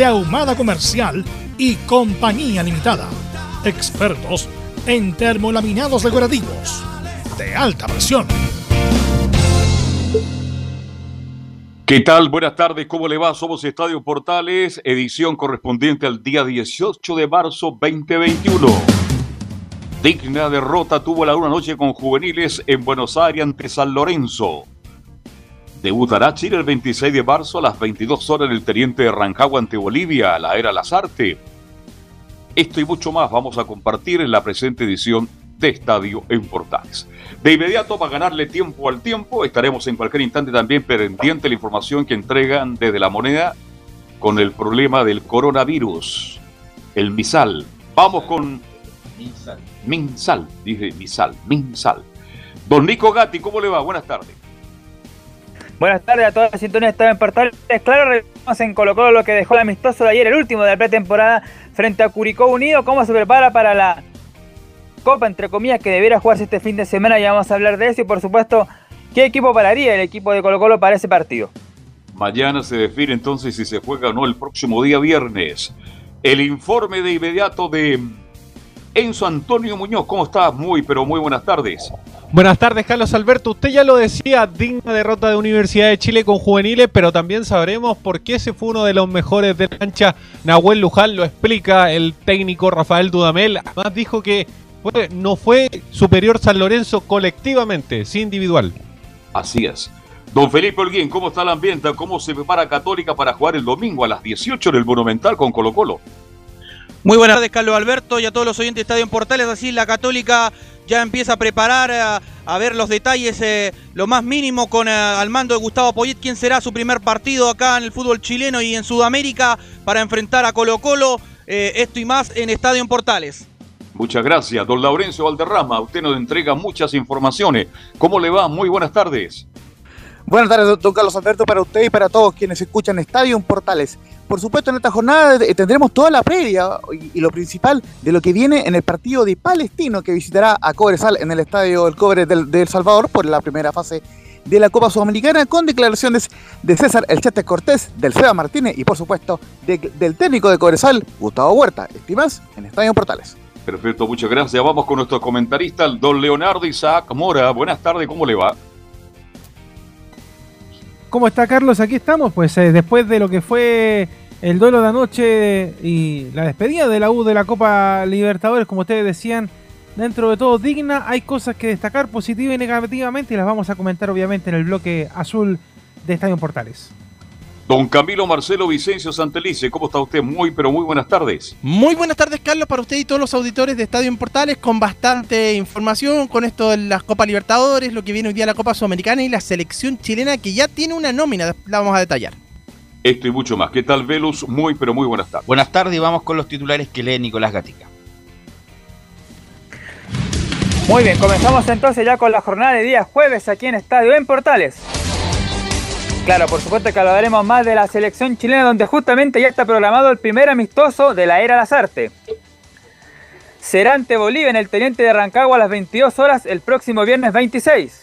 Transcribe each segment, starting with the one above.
de Ahumada Comercial y Compañía Limitada. Expertos en termolaminados decorativos de alta presión. ¿Qué tal? Buenas tardes, ¿cómo le va? Somos Estadio Portales, edición correspondiente al día 18 de marzo 2021. Digna derrota tuvo la una noche con juveniles en Buenos Aires ante San Lorenzo. Debutará Chile el 26 de marzo a las 22 horas en el Teniente de Rancagua ante Bolivia, la era Lazarte. Esto y mucho más vamos a compartir en la presente edición de Estadio en Portales. De inmediato, para ganarle tiempo al tiempo, estaremos en cualquier instante también pendiente la información que entregan desde la moneda con el problema del coronavirus, el MISAL. Vamos con MINSAL, MINSAL dice MISAL, MINSAL. Don Nico Gatti, ¿cómo le va? Buenas tardes. Buenas tardes a toda la sintonía de en Portales. Claro, revisamos en Colo Colo lo que dejó el amistoso de ayer, el último de la pretemporada frente a Curicó Unido, cómo se prepara para la Copa, entre comillas, que debiera jugarse este fin de semana. Ya vamos a hablar de eso y, por supuesto, qué equipo pararía el equipo de Colo Colo para ese partido. Mañana se define entonces si se juega o no el próximo día viernes. El informe de inmediato de Enzo Antonio Muñoz. ¿Cómo estás? Muy, pero muy buenas tardes. Buenas tardes, Carlos Alberto. Usted ya lo decía, digna derrota de Universidad de Chile con juveniles, pero también sabremos por qué ese fue uno de los mejores de la cancha. Nahuel Luján lo explica, el técnico Rafael Dudamel. Además dijo que no fue superior San Lorenzo colectivamente, sí individual. Así es. Don Felipe Holguín, ¿cómo está el ambiente? ¿Cómo se prepara Católica para jugar el domingo a las 18 en el Monumental con Colo Colo? Muy buenas tardes, Carlos Alberto, y a todos los oyentes de Estadio en Portales. Así, la Católica ya empieza a preparar, a, ver los detalles, eh, lo más mínimo, con eh, al mando de Gustavo Poyet, quién será su primer partido acá en el fútbol chileno y en Sudamérica para enfrentar a Colo Colo. Eh, esto y más en Estadio en Portales. Muchas gracias, don Laurencio Valderrama. Usted nos entrega muchas informaciones. ¿Cómo le va? Muy buenas tardes. Buenas tardes, don Carlos Alberto, para usted y para todos quienes escuchan Estadio Portales. Por supuesto, en esta jornada tendremos toda la previa y, lo principal de lo que viene en el partido de Palestino que visitará a Cobresal en el Estadio El Cobre del, El Salvador por la primera fase de la Copa Sudamericana con declaraciones de César El Chete Cortés, del Seba Martínez y por supuesto del técnico de Cobresal, Gustavo Huerta. Estimas en Estadio Portales. Perfecto, muchas gracias. Vamos con nuestro comentarista, el don Leonardo Isaac Mora. Buenas tardes, ¿cómo le va? ¿Cómo está Carlos? Aquí estamos, pues eh, después de lo que fue el duelo de anoche y la despedida de la U de la Copa Libertadores, como ustedes decían, dentro de todo digna, hay cosas que destacar positiva y negativamente y las vamos a comentar obviamente en el bloque azul de Estadio Portales. Don Camilo Marcelo Vicencio Santelice, ¿cómo está usted? Muy, pero muy buenas tardes. Muy buenas tardes, Carlos, para usted y todos los auditores de Estadio en Portales, con bastante información con esto de las Copas Libertadores, lo que viene hoy día la Copa Sudamericana y la selección chilena que ya tiene una nómina, la vamos a detallar. Esto y mucho más. ¿Qué tal, Velus? Muy, pero muy buenas tardes. Buenas tardes y vamos con los titulares que lee Nicolás Gatica. Muy bien, comenzamos entonces ya con la jornada de día jueves aquí en Estadio en Portales. Claro, por supuesto que hablaremos más de la selección chilena donde justamente ya está programado el primer amistoso de la era Lazarte. Será ante Bolivia en el Teniente de Rancagua a las 22 horas el próximo viernes 26.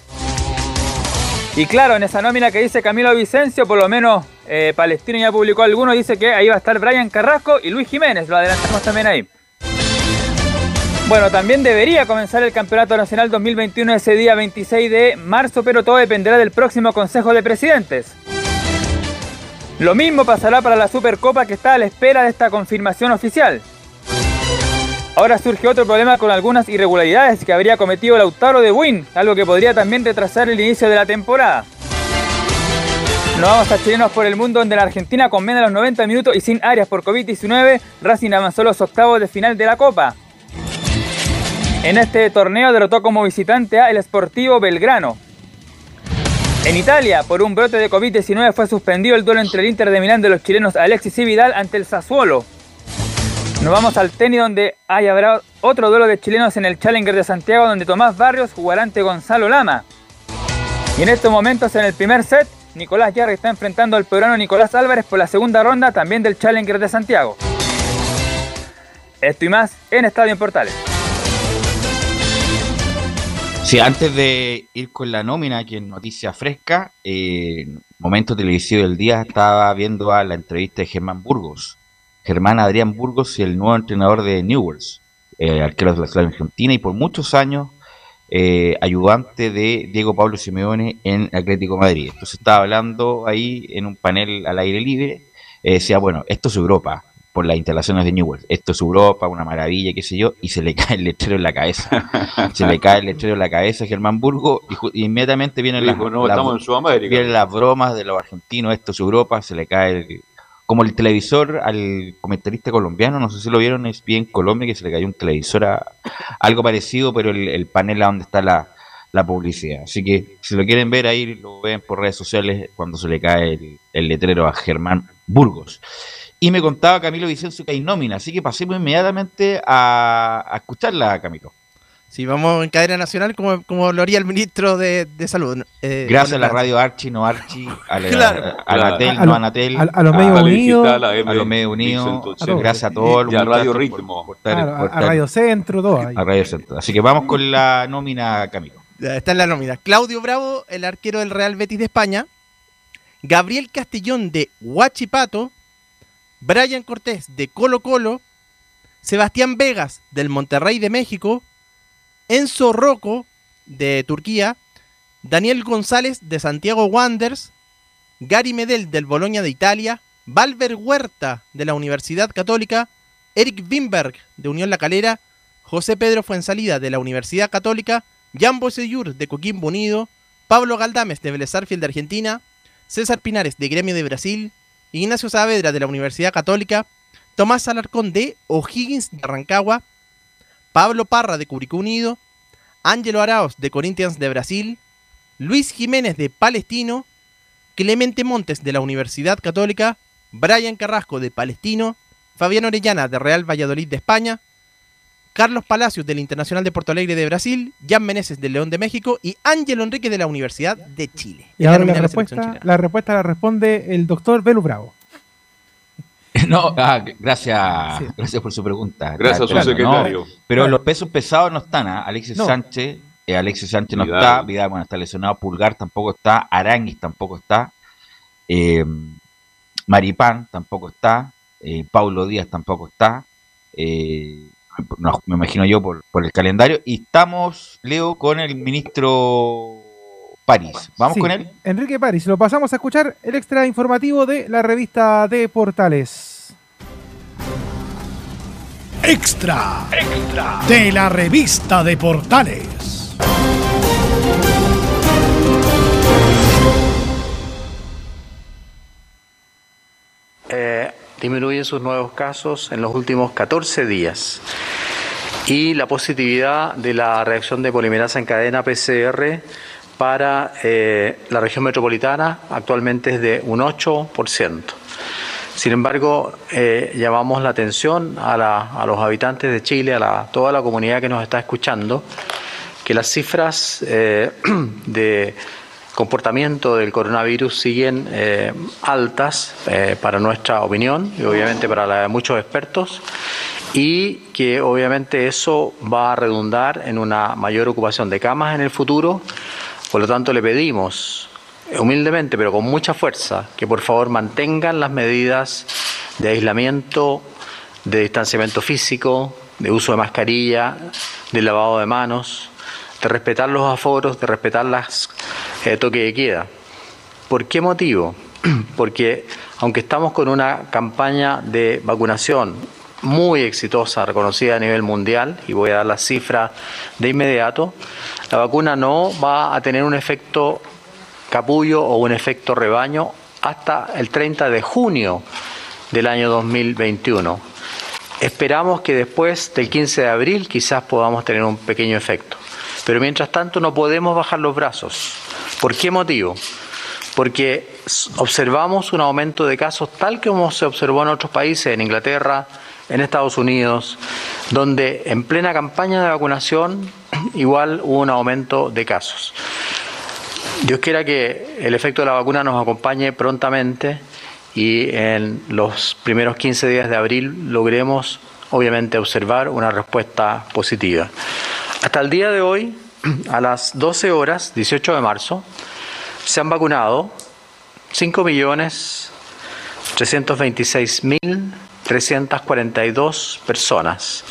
Y claro, en esa nómina que dice Camilo Vicencio, por lo menos eh, Palestino ya publicó alguno, dice que ahí va a estar Brian Carrasco y Luis Jiménez, lo adelantamos también ahí. Bueno, también debería comenzar el Campeonato Nacional 2021 ese día 26 de marzo, pero todo dependerá del próximo Consejo de Presidentes. Lo mismo pasará para la Supercopa que está a la espera de esta confirmación oficial. Ahora surge otro problema con algunas irregularidades que habría cometido Lautaro de Win, algo que podría también retrasar el inicio de la temporada. Nos vamos a chilenos por el mundo donde la Argentina con menos de los 90 minutos y sin áreas por COVID-19, Racing avanzó los octavos de final de la Copa. En este torneo derrotó como visitante a el Sportivo Belgrano. En Italia, por un brote de COVID-19 fue suspendido el duelo entre el Inter de Milán de los chilenos Alexis y Vidal ante el Sassuolo. Nos vamos al tenis donde hay habrá otro duelo de chilenos en el Challenger de Santiago donde Tomás Barrios jugará ante Gonzalo Lama. Y en estos momentos en el primer set, Nicolás Yarri está enfrentando al peruano Nicolás Álvarez por la segunda ronda también del Challenger de Santiago. Esto y más en Estadio en Portales. Sí, antes de ir con la nómina, aquí en Noticia Fresca, eh, momento televisivo del día, estaba viendo a la entrevista de Germán Burgos. Germán Adrián Burgos, el nuevo entrenador de Newells, eh, arquero de la selección argentina y por muchos años eh, ayudante de Diego Pablo Simeone en Atlético Madrid. Entonces estaba hablando ahí en un panel al aire libre, eh, decía, bueno, esto es Europa, por las instalaciones de Newell. Esto es Europa, una maravilla, qué sé yo, y se le cae el lechero en la cabeza. se le cae el lechero en la cabeza a Germán Burgo y, inmediatamente vienen las, Dijo, no, las- estamos en Sudamérica. vienen las bromas de los argentinos, esto es Europa, se le cae el- como el televisor al comentarista colombiano, no sé si lo vieron, es bien Colombia, que se le cayó un televisor a algo parecido, pero el, el panel a donde está la, la publicidad. Así que si lo quieren ver ahí, lo ven por redes sociales cuando se le cae el, el letrero a Germán Burgos. Y me contaba Camilo Vicencio que hay nómina, así que pasemos inmediatamente a, a escucharla, Camilo. Si vamos en cadena nacional, como, como lo haría el ministro de, de Salud. eh, Gracias a la radio Archi, no Archi, a, la- Claro. a- a Claro. Anatel, A no Anatel, A, a los medios unidos, a los medios unidos, gracias a todos Y a Radio Ritmo. por- por estar- claro, a, Radio Centro, todo ahí. a Radio Centro. Así que vamos con la nómina, Camilo. Está en la nómina. Claudio Bravo, el arquero del Real Betis de España. Gabriel Castellón de Huachipato. Brian Cortés de Colo Colo. Sebastián Vegas del Monterrey de México. Enzo Rocco de Turquía. Daniel González de Santiago Wanderers. Gary Medel del Boloña de Italia. Valver Huerta de la Universidad Católica. Eric Wimberg de Unión La Calera. José Pedro Fuensalida de la Universidad Católica. Jan Boseyur de Coquimbo Unido, Pablo Galdames de Vélez Sarsfield de Argentina, César Pinares de Gremio de Brasil, Ignacio Saavedra de la Universidad Católica, Tomás Alarcón de O'Higgins de Rancagua, Pablo Parra de Curicó Unido, Ángelo Araos de Corinthians de Brasil, Luis Jiménez de Palestino, Clemente Montes de la Universidad Católica, Brian Carrasco de Palestino, Fabián Orellana de Real Valladolid de España, Carlos Palacios del Internacional de Porto Alegre de Brasil, Jan Meneses del León de México y Ángelo Enrique de la Universidad de Chile. Y ahora la respuesta, la respuesta la responde el doctor Belu Bravo. No, ah, gracias, Sí. gracias por su pregunta. Gracias a su Claro, secretario. no, pero los pesos pesados no están. ¿ah? Alexis No. Sánchez, eh, Alexis Sánchez no Vidal. está, Vidal bueno, está lesionado, Pulgar tampoco está, Aranguis tampoco está, eh, Maripán tampoco está, eh, Paulo Díaz tampoco está. eh, no, me imagino yo por, por el calendario. Y estamos, Leo, con el ministro París. ¿Vamos Sí, con él? Enrique París, lo pasamos a escuchar el extra informativo de la revista de Portales. Extra, extra de la revista de Portales. eh, disminuyen sus nuevos casos en los últimos 14 días. Y la positividad de la reacción de polimerasa en cadena PCR para eh, la región metropolitana actualmente es de un 8%. Sin embargo, eh, llamamos la atención a, los habitantes de Chile, a toda la comunidad que nos está escuchando, que las cifras eh, de comportamiento del coronavirus siguen eh, altas eh, para nuestra opinión y obviamente para la de muchos expertos y que obviamente eso va a redundar en una mayor ocupación de camas en el futuro. Por lo tanto, le pedimos eh, humildemente, pero con mucha fuerza, que por favor mantengan las medidas de aislamiento, de distanciamiento físico, de uso de mascarilla, de lavado de manos, de respetar los aforos, de respetar las eh, toque de queda. ¿Por qué motivo? Porque aunque estamos con una campaña de vacunación muy exitosa, reconocida a nivel mundial, y voy a dar la cifra de inmediato, la vacuna no va a tener un efecto capullo o un efecto rebaño hasta el 30 de junio del año 2021. Esperamos que después del 15 de abril quizás podamos tener un pequeño efecto. Pero mientras tanto no podemos bajar los brazos. ¿Por qué motivo? Porque observamos un aumento de casos tal como se observó en otros países, en Inglaterra, en Estados Unidos, donde en plena campaña de vacunación igual hubo un aumento de casos. Dios quiera que el efecto de la vacuna nos acompañe prontamente y en los primeros 15 días de abril logremos obviamente observar una respuesta positiva. Hasta el día de hoy, a las 12 horas, 18 de marzo, se han vacunado 5.326.342 personas.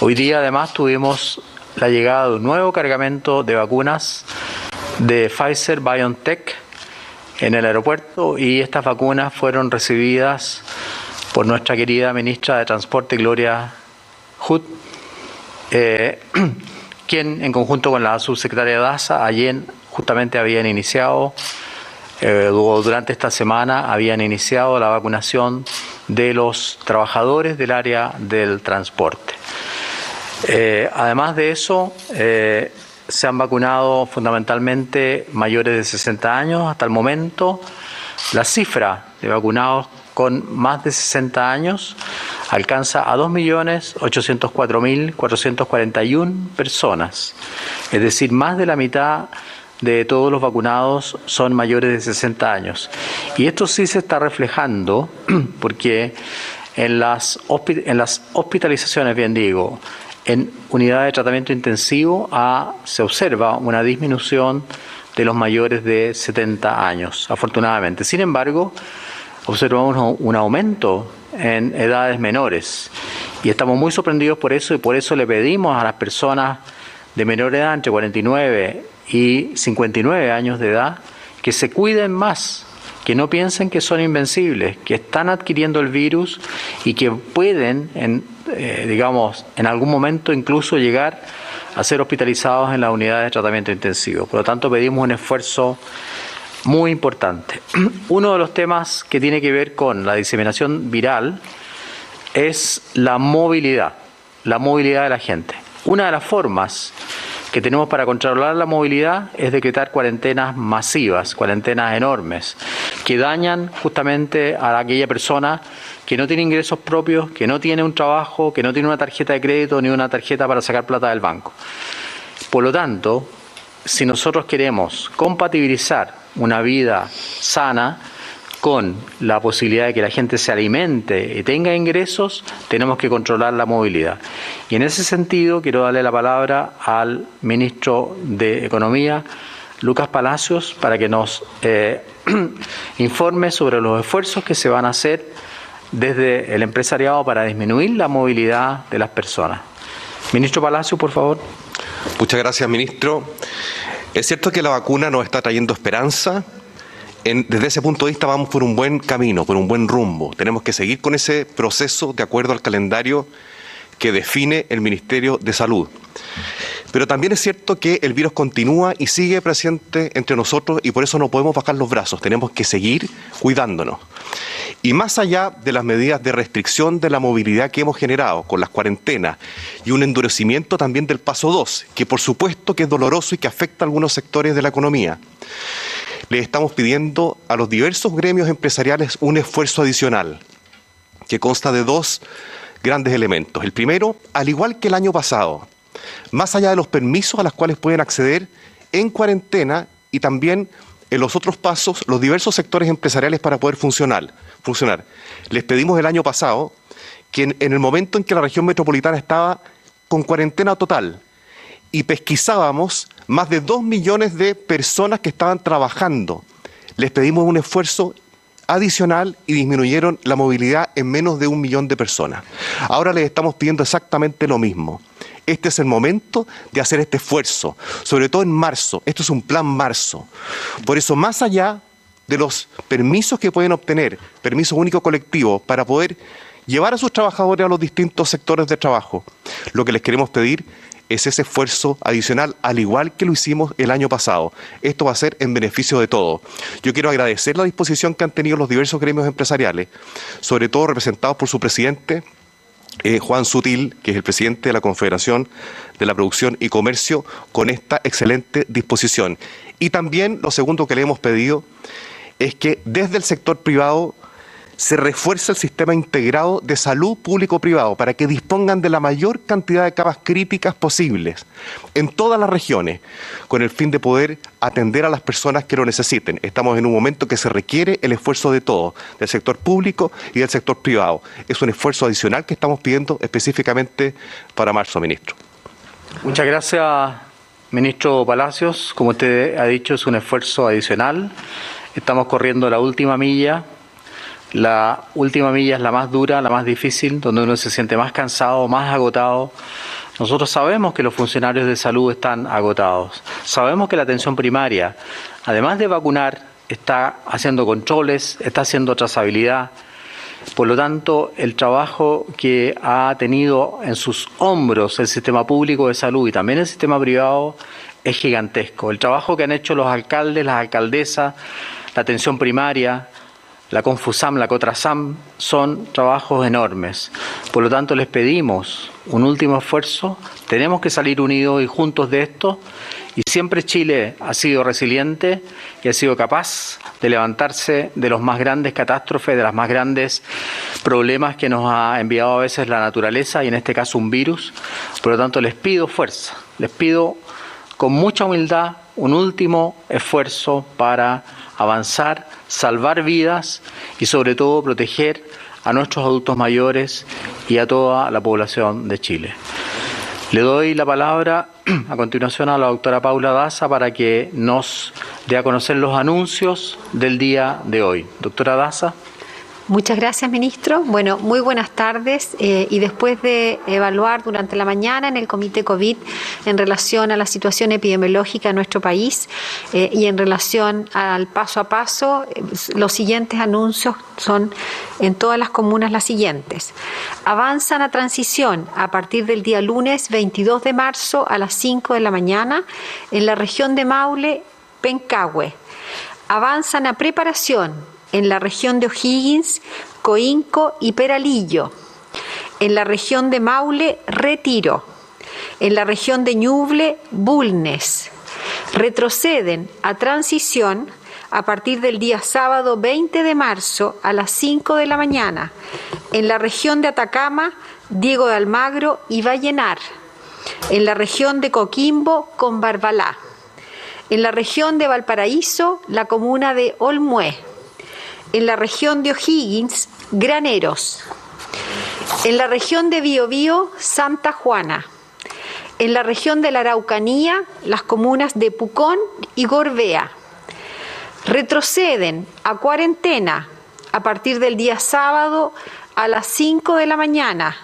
Hoy día además tuvimos la llegada de un nuevo cargamento de vacunas de Pfizer BioNTech en el aeropuerto y estas vacunas fueron recibidas por nuestra querida ministra de Transporte Gloria Hood. Eh, quien en conjunto con la subsecretaria DASA ayer justamente habían iniciado, eh, durante esta semana habían iniciado la vacunación de los trabajadores del área del transporte. Eh, además de eso, eh, se han vacunado fundamentalmente mayores de 60 años hasta el momento. La cifra de vacunados con más de 60 años alcanza a 2.804.441 personas, es decir, más de la mitad de todos los vacunados son mayores de 60 años. Y esto sí se está reflejando porque en las, en las hospitalizaciones, bien digo, en unidades de tratamiento intensivo se observa una disminución de los mayores de 70 años, afortunadamente. Sin embargo, observamos un aumento en edades menores. Y estamos muy sorprendidos por eso y por eso le pedimos a las personas de menor edad, entre 49 y 59 años de edad, que se cuiden más, que no piensen que son invencibles, que están adquiriendo el virus y que pueden, en, eh, digamos, en algún momento incluso llegar a ser hospitalizados en las unidades de tratamiento intensivo. Por lo tanto, pedimos un esfuerzo muy importante. Uno de los temas que tiene que ver con la diseminación viral es la movilidad, la movilidad de la gente. Una de las formas que tenemos para controlar la movilidad es decretar cuarentenas masivas, cuarentenas enormes, que dañan justamente a aquella persona que no tiene ingresos propios, que no tiene un trabajo, que no tiene una tarjeta de crédito ni una tarjeta para sacar plata del banco. Por lo tanto, si nosotros queremos compatibilizar una vida sana con la posibilidad de que la gente se alimente y tenga ingresos, tenemos que controlar la movilidad. Y en ese sentido quiero darle la palabra al ministro de Economía, Lucas Palacios, para que nos eh, informe sobre los esfuerzos que se van a hacer desde el empresariado para disminuir la movilidad de las personas. Ministro Palacios, por favor. Muchas gracias, ministro. Es cierto que la vacuna nos está trayendo esperanza. desde ese punto de vista vamos por un buen camino, por un buen rumbo. Tenemos que seguir con ese proceso de acuerdo al calendario que define el Ministerio de Salud. Pero también es cierto que el virus continúa y sigue presente entre nosotros y por eso no podemos bajar los brazos, tenemos que seguir cuidándonos. Y más allá de las medidas de restricción de la movilidad que hemos generado con las cuarentenas y un endurecimiento también del paso 2, que por supuesto que es doloroso y que afecta a algunos sectores de la economía, le estamos pidiendo a los diversos gremios empresariales un esfuerzo adicional que consta de dos grandes elementos. El primero, al igual que el año pasado, más allá de los permisos a los cuales pueden acceder en cuarentena y también en los otros pasos los diversos sectores empresariales para poder funcionar. funcionar. Les pedimos el año pasado que en, el momento en que la región metropolitana estaba con cuarentena total y pesquisábamos más de dos millones de personas que estaban trabajando, les pedimos un esfuerzo adicional y disminuyeron la movilidad en menos de un millón de personas. Ahora les estamos pidiendo exactamente lo mismo. Este es el momento de hacer este esfuerzo, sobre todo en marzo. Esto es un plan marzo. Por eso, más allá de los permisos que pueden obtener, permisos únicos colectivos, para poder llevar a sus trabajadores a los distintos sectores de trabajo. Lo que les queremos pedir es ese esfuerzo adicional, al igual que lo hicimos el año pasado. Esto va a ser en beneficio de todos. Yo quiero agradecer la disposición que han tenido los diversos gremios empresariales, sobre todo representados por su presidente, eh, Juan Sutil, que es el presidente de la Confederación de la Producción y Comercio, con esta excelente disposición. Y también lo segundo que le hemos pedido es que desde el sector privado se refuerce el sistema integrado de salud público-privado para que dispongan de la mayor cantidad de camas críticas posibles en todas las regiones, con el fin de poder atender a las personas que lo necesiten. Estamos en un momento que se requiere el esfuerzo de todos, del sector público y del sector privado. Es un esfuerzo adicional que estamos pidiendo específicamente para marzo, ministro. Muchas gracias, ministro Palacios. Como usted ha dicho, es un esfuerzo adicional. Estamos corriendo la última milla la última milla es la más dura, la más difícil, donde uno se siente más cansado, más agotado. Nosotros sabemos que los funcionarios de salud están agotados. Sabemos que la atención primaria, además de vacunar, está haciendo controles, está haciendo trazabilidad. Por lo tanto, el trabajo que ha tenido en sus hombros el sistema público de salud y también el sistema privado es gigantesco. El trabajo que han hecho los alcaldes, las alcaldesas, la atención primaria, la Confusam, la Cotrasam, son trabajos enormes. Por lo tanto, les pedimos un último esfuerzo. Tenemos que salir unidos y juntos de esto. Y siempre Chile ha sido resiliente y ha sido capaz de levantarse de los más grandes catástrofes, de los más grandes problemas que nos ha enviado a veces la naturaleza y en este caso un virus. Por lo tanto, les pido fuerza, les pido con mucha humildad un último esfuerzo para avanzar, salvar vidas y sobre todo proteger a nuestros adultos mayores y a toda la población de Chile. Le doy la palabra a continuación a la doctora Paula Daza para que nos dé a conocer los anuncios del día de hoy. Doctora Daza. Muchas gracias, ministro. Bueno, muy buenas tardes. Eh, y después de evaluar durante la mañana en el Comité COVID en relación a la situación epidemiológica en nuestro país eh, y en relación al paso a paso, eh, los siguientes anuncios son en todas las comunas las siguientes. Avanzan a transición a partir del día lunes 22 de marzo a las 5 de la mañana en la región de Maule, Pencahue. Avanzan a preparación en la región de O'Higgins, Coinco y Peralillo, en la región de Maule, Retiro, en la región de Ñuble, Bulnes. Retroceden a transición a partir del día sábado 20 de marzo a las 5 de la mañana, en la región de Atacama, Diego de Almagro y Vallenar, en la región de Coquimbo con Barbalá, en la región de Valparaíso, la comuna de Olmué, en la región de O'Higgins, Graneros. En la región de Biobío, Santa Juana. En la región de la Araucanía, las comunas de Pucón y Gorbea. Retroceden a cuarentena a partir del día sábado a las 5 de la mañana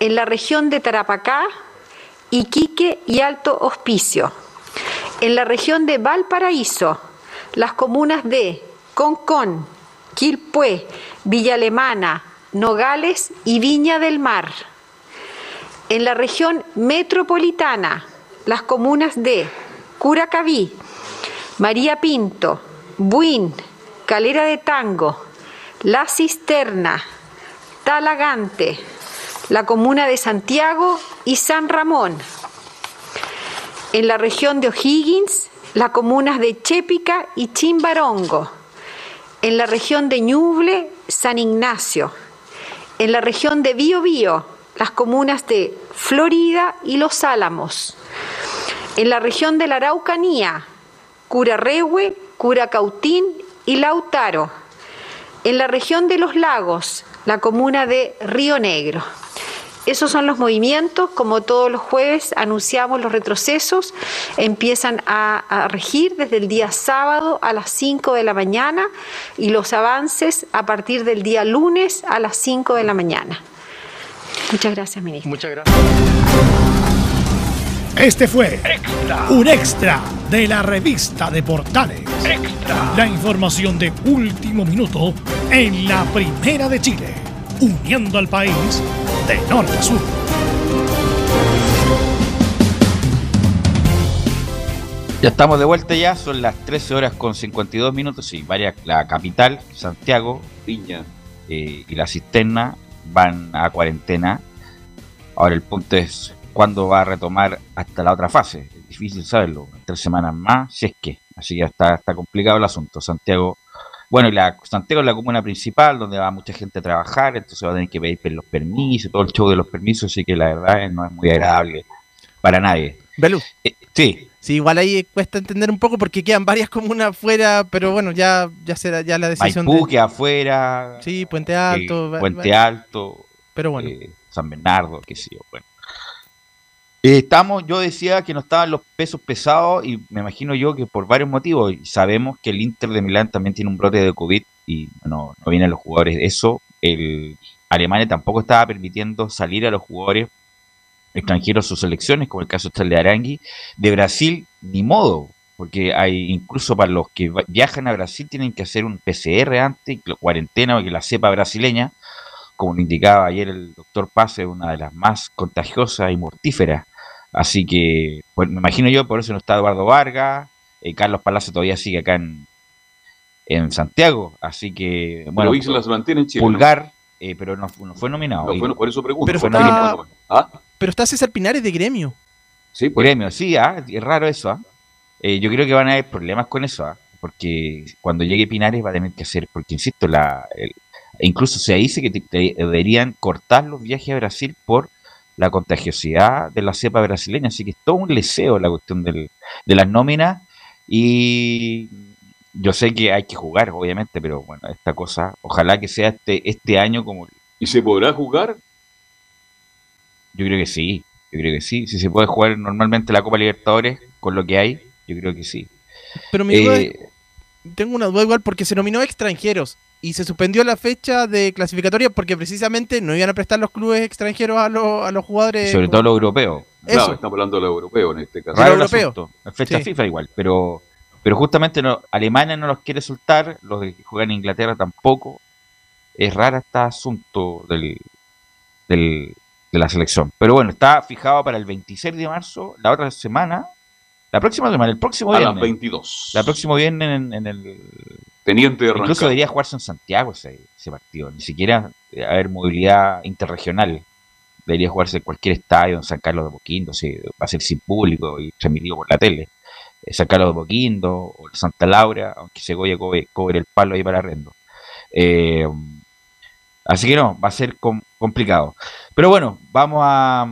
en la región de Tarapacá, Iquique y Alto Hospicio. En la región de Valparaíso, las comunas de Concón, Quilpué, Villa Alemana, Nogales y Viña del Mar. En la región metropolitana, las comunas de Curacaví, María Pinto, Buin, Calera de Tango, La Cisterna, Talagante, la comuna de Santiago y San Ramón. En la región de O'Higgins, las comunas de Chépica y Chimbarongo en la región de Ñuble, San Ignacio, en la región de Biobío, las comunas de Florida y Los Álamos, en la región de la Araucanía, Curarrehue, Curacautín y Lautaro, en la región de los lagos, la comuna de Río Negro. Esos son los movimientos, como todos los jueves anunciamos los retrocesos, empiezan a, regir desde el día sábado a las 5 de la mañana y los avances a partir del día lunes a las 5 de la mañana. Muchas gracias, ministro. Muchas gracias. Este fue un extra de la revista de Portales. Extra. La información de último minuto en la Primera de Chile, uniendo al país de norte a sur. Ya estamos de vuelta ya, son las 13 horas con 52 minutos y varias, la capital, Santiago, Viña eh, y la cisterna van a cuarentena. Ahora el punto es cuándo va a retomar hasta la otra fase. Es difícil saberlo, tres semanas más, si es que. Así que está, está complicado el asunto. Santiago, bueno, y la, Santiago es la comuna principal donde va mucha gente a trabajar, entonces va a tener que pedir los permisos, todo el show de los permisos, así que la verdad no es muy agradable para nadie. Belú. Eh, sí, Sí, igual ahí cuesta entender un poco porque quedan varias comunas afuera, pero bueno, ya, ya será ya la decisión Maipú de... afuera. Sí, Puente Alto. eh, Puente Alto. Pero bueno. eh, San Bernardo, qué sé yo. Bueno. Eh, estamos, yo decía que no estaban los pesos pesados y me imagino yo que por varios motivos. Sabemos que el Inter de Milán también tiene un brote de COVID y no, vienen los jugadores. Eso, el Alemania tampoco estaba permitiendo salir a los jugadores extranjeros a sus selecciones, como el caso está de Arangui. De Brasil, ni modo, porque hay incluso para los que viajan a Brasil tienen que hacer un PCR antes, cuarentena, o que la cepa brasileña, como lo indicaba ayer el doctor Paz, es una de las más contagiosas y mortíferas. Así que, pues, me imagino yo, por eso no está Eduardo Vargas, eh, Carlos Palacio todavía sigue acá en, en Santiago, así que, bueno, Pero Islas se mantiene en Chile. ¿no? Pulgar, eh, pero no, no fue nominado. No, por eso pregunto. Pero fue está- nominado. ¿Ah? Pero está César Pinares de gremio. Sí, pues. Gremio, sí, ah, es raro eso. ah. Eh, yo creo que van a haber problemas con eso, ah, porque cuando llegue Pinares va a tener que hacer, porque insisto, la, el- incluso se dice que te- te- deberían cortar los viajes a Brasil por la contagiosidad de la cepa brasileña, así que es todo un leseo la cuestión del- de las nóminas y yo sé que hay que jugar, obviamente, pero bueno, esta cosa, ojalá que sea este, este año como... ¿Y se podrá jugar? Yo creo que sí, yo creo que sí, si se puede jugar normalmente la Copa Libertadores con lo que hay, yo creo que sí. Pero mi duda Eh, es- tengo una duda igual porque se nominó a extranjeros y se suspendió la fecha de clasificatoria porque precisamente no iban a prestar los clubes extranjeros a, los- a los jugadores. y sobre todo los europeos. Eso. Claro, estamos hablando de los europeos en este caso. Raro el europeo. asunto. Es fecha Sí. FIFA igual, pero pero justamente no, Alemania no los quiere soltar, los que juegan en Inglaterra tampoco. Es raro este asunto del, del- de la selección. Pero bueno, está fijado para el 26 de marzo, la otra semana, la próxima semana, el próximo A las viernes. 22. La próximo viernes en, en el... Teniente de Incluso debería jugarse en Santiago ese, ese partido. Ni siquiera eh, haber movilidad interregional. Debería jugarse en cualquier estadio, en San Carlos de Boquindo, si va a ser sin público y transmitido por la tele. Eh, San Carlos de Boquindo o Santa Laura, aunque Segovia cobre, cobre el palo ahí para arrendo. Eh, así que no, va a ser com- complicado. Pero bueno, vamos a...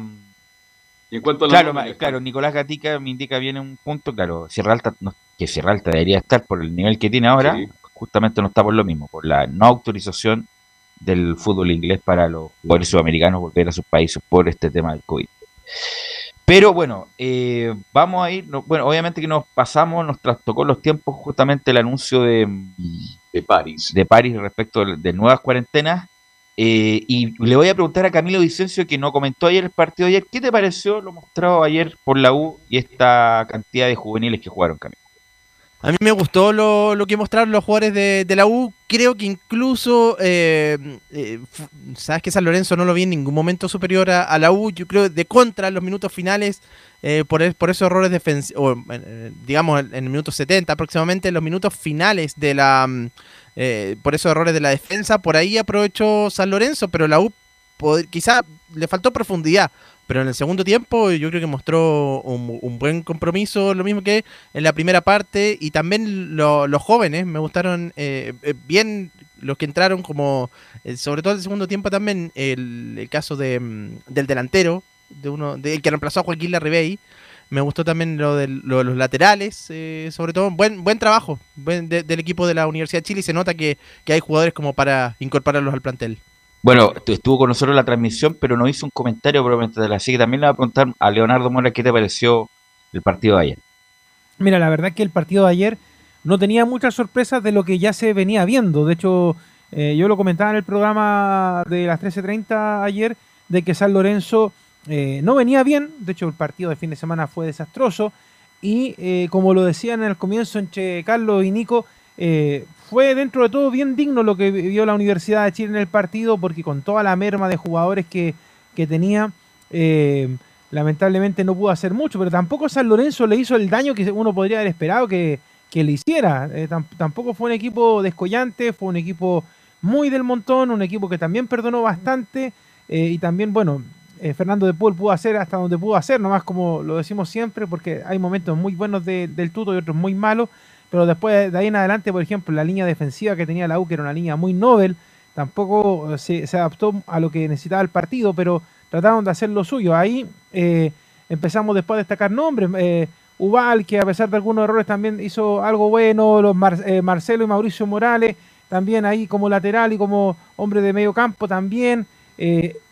Y en cuanto a la Claro, claro, Nicolás Gatica me indica bien un punto, claro, Sierra Alta, no- que Sierra Alta debería estar por el nivel que tiene ahora, Sí. justamente no está por lo mismo, por la no autorización del fútbol inglés para los jugadores sudamericanos volver a sus países por este tema del COVID. Pero bueno, eh, vamos a ir, no- bueno, obviamente que nos pasamos, nos trastocó los tiempos justamente el anuncio de, de París. de París respecto de, de nuevas cuarentenas. Eh, y le voy a preguntar a Camilo Vicencio, que no comentó ayer el partido ayer, ¿qué te pareció lo mostrado ayer por la U y esta cantidad de juveniles que jugaron, Camilo? A mí me gustó lo, lo que mostraron los jugadores de, la U. Creo que incluso, eh, eh, sabes que San Lorenzo no lo vi en ningún momento superior a, la U. Yo creo de contra los minutos finales, eh, por, es- por esos errores defensivos, digamos en, el minuto 70 aproximadamente, en los minutos finales de la, mm, por esos errores de la defensa, por ahí aprovechó San Lorenzo, pero la U quizá le faltó profundidad. Pero en el segundo tiempo yo creo que mostró un, buen compromiso, lo mismo que en la primera parte. Y también lo- los jóvenes, me gustaron eh, eh, bien los que entraron como, eh, sobre todo en el segundo tiempo también, el, caso de, mm, del delantero, de uno el que reemplazó a Joaquín Larribey. Me gustó también lo de, lo de los laterales, eh, sobre todo. Buen buen trabajo buen de- del equipo de la Universidad de Chile y se nota que hay jugadores como para incorporarlos al plantel. Bueno, tu- estuvo con nosotros en la transmisión, pero no hizo un comentario probablemente de la así también le voy a preguntar a Leonardo Mora qué te pareció el partido de ayer. Mira, la verdad que el partido de ayer no tenía muchas sorpresas de lo que ya se venía viendo. De hecho, eh, yo lo comentaba en el programa de las 13.30 ayer, de que San Lorenzo eh, no venía bien. De hecho, el partido de fin de semana fue desastroso. y eh, como lo decían en el comienzo entre Carlos y Nico, eh, fue dentro de todo bien digno lo que vio la Universidad de Chile en el partido, porque con toda la merma de jugadores que, que tenía, eh, lamentablemente no pudo hacer mucho, pero tampoco San Lorenzo le hizo el daño que uno podría haber esperado que, que le hiciera. Eh, tam- tampoco fue un equipo descollante, fue un equipo muy del montón, un equipo que también perdonó bastante y también, bueno, Fernando de Paul pudo hacer hasta donde pudo hacer, nomás como lo decimos siempre, porque hay momentos muy buenos de- del tuto y otros muy malos, pero después de ahí en adelante, por ejemplo, la línea defensiva que tenía la U, que era una línea muy novel, tampoco eh, se, adaptó a lo que necesitaba el partido, pero trataron de hacer lo suyo. Ahí eh, empezamos después a destacar nombres. Eh, Ubal, que a pesar de algunos errores también hizo algo bueno, los Mar- Marcelo y Mauricio Morales, también ahí como lateral y como hombre de medio campo también.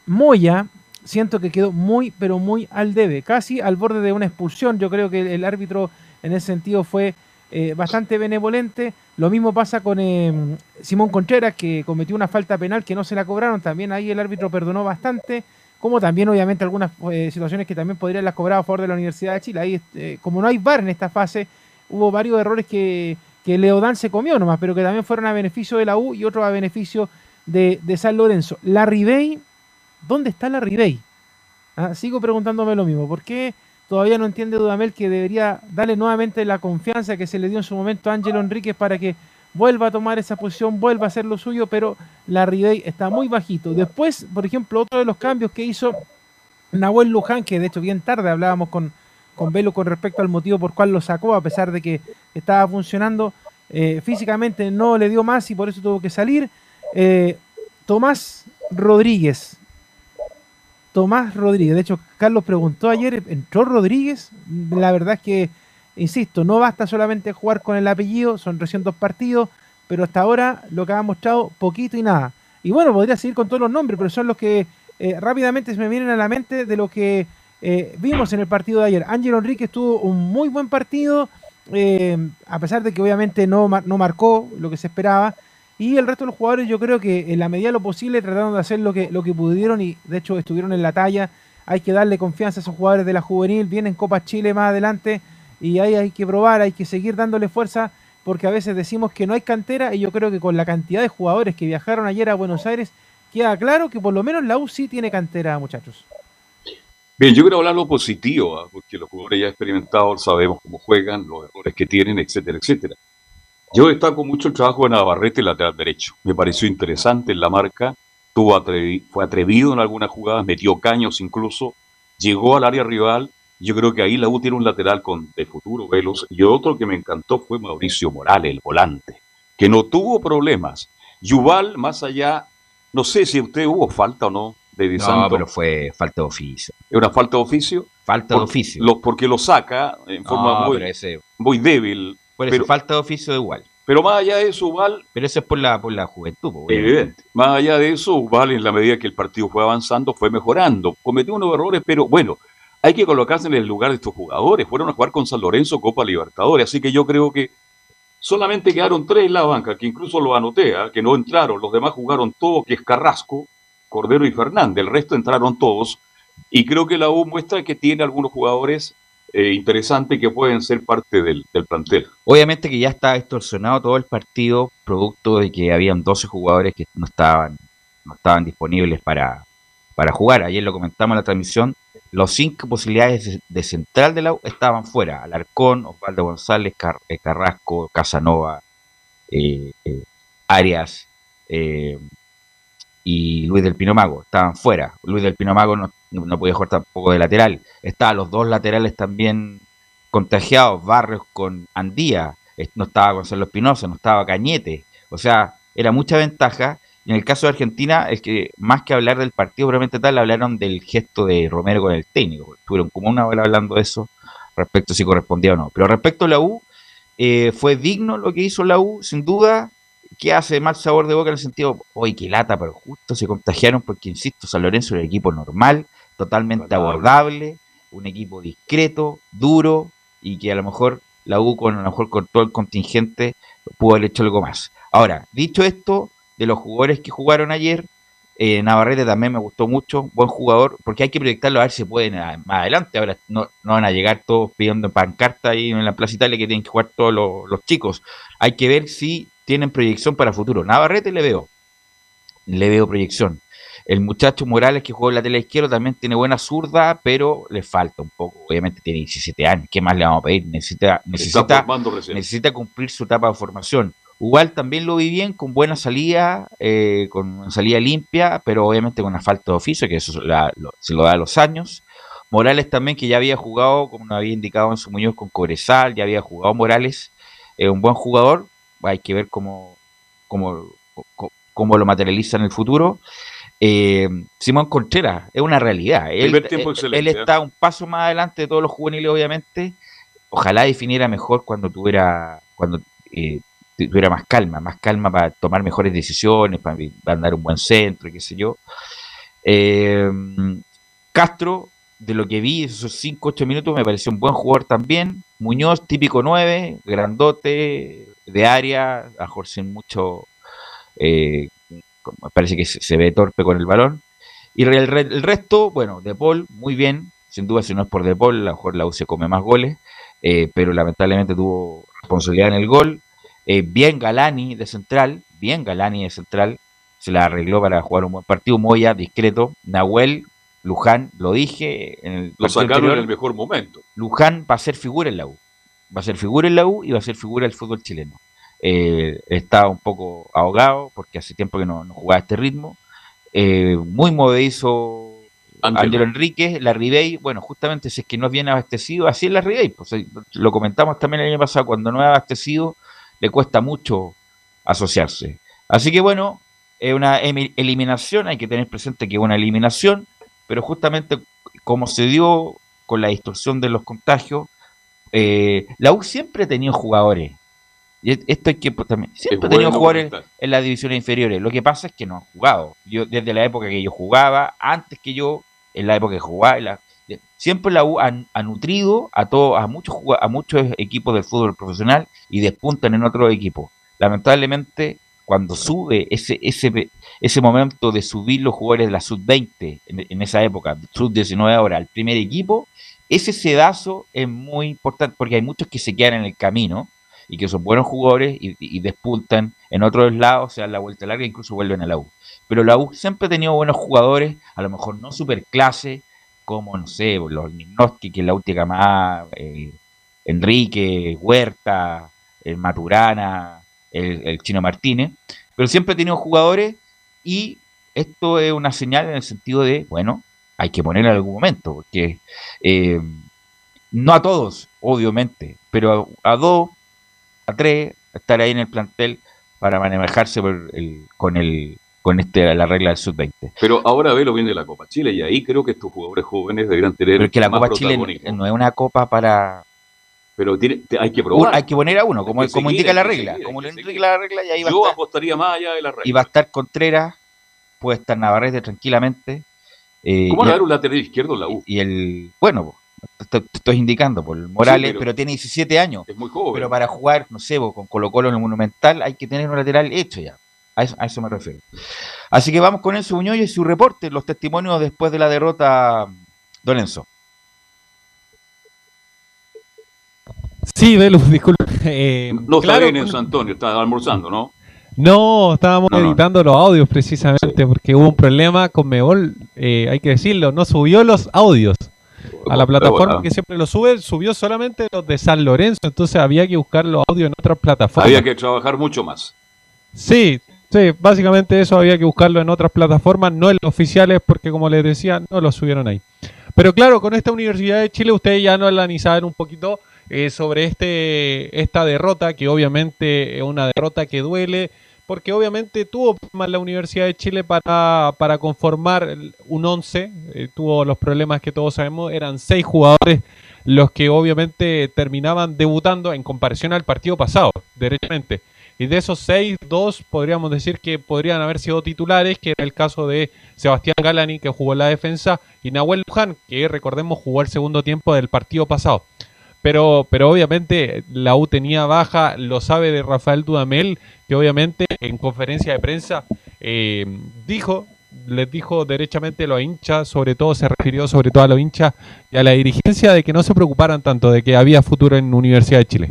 Moya, siento que quedó muy, pero muy al debe, casi al borde de una expulsión. Yo creo que el árbitro en ese sentido fue eh, bastante benevolente. Lo mismo pasa con eh, Simón Contreras, que cometió una falta penal que no se la cobraron. También ahí el árbitro perdonó bastante. Como también, obviamente, algunas eh, situaciones que también podrían las cobrar a favor de la Universidad de Chile. Ahí, eh, como no hay VAR en esta fase, hubo varios errores que, que Leodán se comió nomás, pero que también fueron a beneficio de la U y otros a beneficio de, de San Lorenzo. La Ribey, ¿dónde está la Ribey? Ah, sigo preguntándome lo mismo. ¿Por qué todavía no entiende Dudamel que debería darle nuevamente la confianza que se le dio en su momento a Ángelo Enríquez para que vuelva a tomar esa posición, vuelva a hacer lo suyo, pero la Ribey está muy bajito. Después, por ejemplo, otro de los cambios que hizo Nahuel Luján, que de hecho bien tarde hablábamos con, con Velo con respecto al motivo por cual lo sacó, a pesar de que estaba funcionando eh, físicamente, no le dio más y por eso tuvo que salir. Eh, Tomás Rodríguez. Tomás Rodríguez. De hecho, Carlos preguntó ayer, ¿entró Rodríguez? La verdad es que, insisto, no basta solamente jugar con el apellido, son recién dos partidos, pero hasta ahora lo que ha mostrado poquito y nada. Y bueno, podría seguir con todos los nombres, pero son los que eh, rápidamente se me vienen a la mente de lo que eh, vimos en el partido de ayer. Ángelo Enrique tuvo un muy buen partido, eh, a pesar de que obviamente no, no marcó lo que se esperaba. Y el resto de los jugadores yo creo que en la medida de lo posible trataron de hacer lo que, lo que pudieron y de hecho estuvieron en la talla. Hay que darle confianza a esos jugadores de la juvenil, vienen Copa Chile más adelante y ahí hay que probar, hay que seguir dándole fuerza porque a veces decimos que no hay cantera y yo creo que con la cantidad de jugadores que viajaron ayer a Buenos Aires queda claro que por lo menos la U sí tiene cantera, muchachos. Bien, yo quiero hablar lo positivo, ¿ah? porque los jugadores ya experimentados sabemos cómo juegan, los errores que tienen, etcétera, etcétera. Yo destaco mucho el trabajo de Navarrete, lateral derecho. Me pareció interesante en la marca, tuvo atrevi- fue atrevido en algunas jugadas, metió caños incluso, llegó al área rival. Yo creo que ahí la U tiene un lateral con de futuro, veloz. Y otro que me encantó fue Mauricio Morales, el volante, que no tuvo problemas. Yuval, más allá, no sé si usted hubo falta o no de Di No, Santo. pero fue falta de oficio. ¿Es una falta de oficio? Falta de oficio. lo- porque lo saca en forma No, muy, pero ese- muy débil. Por eso, pero, falta de oficio igual. pero más allá de eso, Val, Pero eso es por la, por la juventud. evidente. Más allá de eso, Val, en la medida que el partido fue avanzando, fue mejorando. Cometió unos errores, pero bueno, hay que colocarse en el lugar de estos jugadores. Fueron a jugar con San Lorenzo Copa Libertadores, así que yo creo que solamente quedaron tres en la banca, que incluso lo anoté, ¿ah? que no entraron. Los demás jugaron todos, que es Carrasco, Cordero y Fernández. El resto entraron todos. Y creo que la U muestra que tiene algunos jugadores eh, interesantes que pueden ser parte del, plantel. Obviamente que ya está distorsionado todo el partido, producto de que habían 12 jugadores que no estaban, no estaban disponibles para, para jugar. Ayer lo comentamos en la transmisión. Los cinco posibilidades de, central de la U estaban fuera. Alarcón, Osvaldo González, eh, Carrasco, Casanova, eh, eh, Arias eh, y Luis del Pino Mago. Estaban fuera. Luis del Pino Mago no, no, podía jugar tampoco de lateral. Estaban los dos laterales también contagiados. Barrios con Andía. No estaba Gonzalo Espinosa, no estaba Cañete. O sea, era mucha ventaja. Y en el caso de Argentina, es que más que hablar del partido probablemente tal, hablaron del gesto de Romero con el técnico. Estuvieron como una hora hablando de eso respecto a si correspondía o no. Pero respecto a la U, eh, fue digno lo que hizo la U, sin duda. Que hace mal sabor de boca en el sentido, oye, qué lata, pero justo se contagiaron porque, insisto, San Lorenzo era un equipo normal, totalmente abordable, un equipo discreto, duro, y que a lo mejor la U con, a lo mejor con todo el contingente pudo haber hecho algo más. Ahora, dicho esto, de los jugadores que jugaron ayer, Eh, Navarrete también me gustó mucho, buen jugador, porque hay que proyectarlo a ver si pueden a- más adelante. Ahora no, no van a llegar todos pidiendo pancarta ahí en la Plaza Italia que tienen que jugar todos los, los chicos. Hay que ver si tienen proyección para futuro. Navarrete le veo, le veo proyección. El muchacho Morales que jugó en la tela izquierda también tiene buena zurda, pero le falta un poco. Obviamente tiene 17 años. ¿Qué más le vamos a pedir? Necesita, necesita, necesita cumplir su etapa de formación. Igual también lo vi bien, con buena salida, eh, con una salida limpia, pero obviamente con una falta de oficio, que eso la- lo- se lo da a los años. Morales también, que ya había jugado, como nos había indicado en su Muñoz con Cobresal, ya había jugado Morales, es un buen jugador, hay que ver cómo, cómo, cómo- lo materializa en el futuro. Eh, Simón Contreras es una realidad. Él, él está un paso más adelante de todos los juveniles, obviamente. Ojalá definiera mejor cuando tuviera, cuando eh, tuviera más calma, más calma para tomar mejores decisiones, para, para andar un buen centro, qué sé yo. Eh, Castro, de lo que vi, esos 5, 8 minutos, me pareció un buen jugador también. Muñoz, típico 9, grandote, de área, a sin mucho. eh, parece que se, se ve torpe con el balón. Y el, re- el resto, bueno, De Paul, muy bien. Sin duda, si no es por De Paul, a lo mejor la U se come más goles. eh, pero lamentablemente tuvo responsabilidad en el gol. Eh, bien Galani de central, bien Galani de central, se la arregló para jugar un buen partido. Moya, discreto. Nahuel, Luján, lo dije en el Lo sacaron anterior, en el mejor momento. Luján va a ser figura en la U. Va a ser figura en la U y va a ser figura del fútbol chileno. Eh, está un poco ahogado porque hace tiempo que no, no jugaba a este ritmo. Eh, muy movedizo Ángel. Ángelo Enríquez, la Ribey, bueno, justamente si es que no es bien abastecido, así es la Ribey. Pues, eh, lo comentamos también el año pasado, cuando no es abastecido, le cuesta mucho asociarse. Así que bueno, es una eliminación, hay que tener presente que es una eliminación, pero justamente como se dio con la distorsión de los contagios, eh, la U siempre ha tenido jugadores. Y esto hay que también, siempre ha tenido bueno jugadores comentar. en las divisiones inferiores. Lo que pasa es que no han jugado. Yo desde la época que yo jugaba, antes que yo, en la época que jugaba, en la- de- siempre la U ha, nutrido a todos, a muchos a muchos equipos del fútbol profesional y despuntan en otros equipos. Lamentablemente, cuando sube ese ese ese momento de subir los jugadores de la sub 20 en, en esa época, sub 19 ahora al primer equipo, ese sedazo es muy importante porque hay muchos que se quedan en el camino y que son buenos jugadores y, despuntan en otros lados, se dan la vuelta larga e incluso vuelven a la U. Pero la U siempre ha tenido buenos jugadores, a lo mejor no superclase, como, no sé, los Ninoski, que es la última más, eh, Enrique, Huerta, el Maturana, el, el Chino Martínez, pero siempre ha tenido jugadores y esto es una señal en el sentido de, bueno, hay que poner en algún momento, porque eh, no a todos, obviamente, pero a, a dos, a tres, estar ahí en el plantel para manejarse por el- con el con este la regla del sub-20. Pero ahora ve lo bien de la Copa Chile y ahí creo que estos jugadores jóvenes deberían tener Pero que la más Copa Chile no es una copa para... Pero tiene- te- hay que probar. hay que poner a uno, como, como indica la regla. seguir, hay como que lo seguir. indica la regla, y ahí va, a Yo estar, apostaría más allá de la regla. y va a estar Contreras, puede estar Navarrete tranquilamente. Eh, ¿Cómo no dar un lateral izquierdo en la U? y el... Bueno, te, te estoy indicando, por el Morales, pero- pero, tiene 17 años. Es muy joven. Pero para jugar, no sé, con Colo Colo en el Monumental hay que tener un lateral hecho ya. A eso, a eso me refiero. Así que vamos con Enzo Muñoz y su reporte, los testimonios después de la derrota, Don Enzo. Sí, Velus, disculpe. Eh, no está claro, bien en San Antonio, está almorzando, ¿no? No, estábamos No, no. editando los audios precisamente porque hubo un problema con Mebol, eh, hay que decirlo, no subió los audios a la plataforma que siempre los sube, subió solamente los de San Lorenzo, entonces había que buscar los audios en otras plataformas. Había que trabajar mucho más. Sí, sí, básicamente eso había que buscarlo en otras plataformas, no en los oficiales, porque como les decía, no lo subieron ahí. Pero claro, con esta Universidad de Chile ustedes ya no analizaron un poquito eh, sobre este esta derrota, que obviamente es una derrota que duele, porque obviamente tuvo problemas la Universidad de Chile para, para conformar un 11, eh, tuvo los problemas que todos sabemos, eran seis jugadores los que obviamente terminaban debutando en comparación al partido pasado, derechamente. Y de esos seis, dos podríamos decir que podrían haber sido titulares, que era el caso de Sebastián Galani, que jugó en la defensa, y Nahuel Luján, que recordemos jugó el segundo tiempo del partido pasado. Pero, pero obviamente la U tenía baja, lo sabe de Rafael Dudamel, que obviamente en conferencia de prensa eh, dijo les dijo derechamente a los hinchas, sobre todo se refirió sobre todo a los hinchas y a la dirigencia de que no se preocuparan tanto, de que había futuro en Universidad de Chile.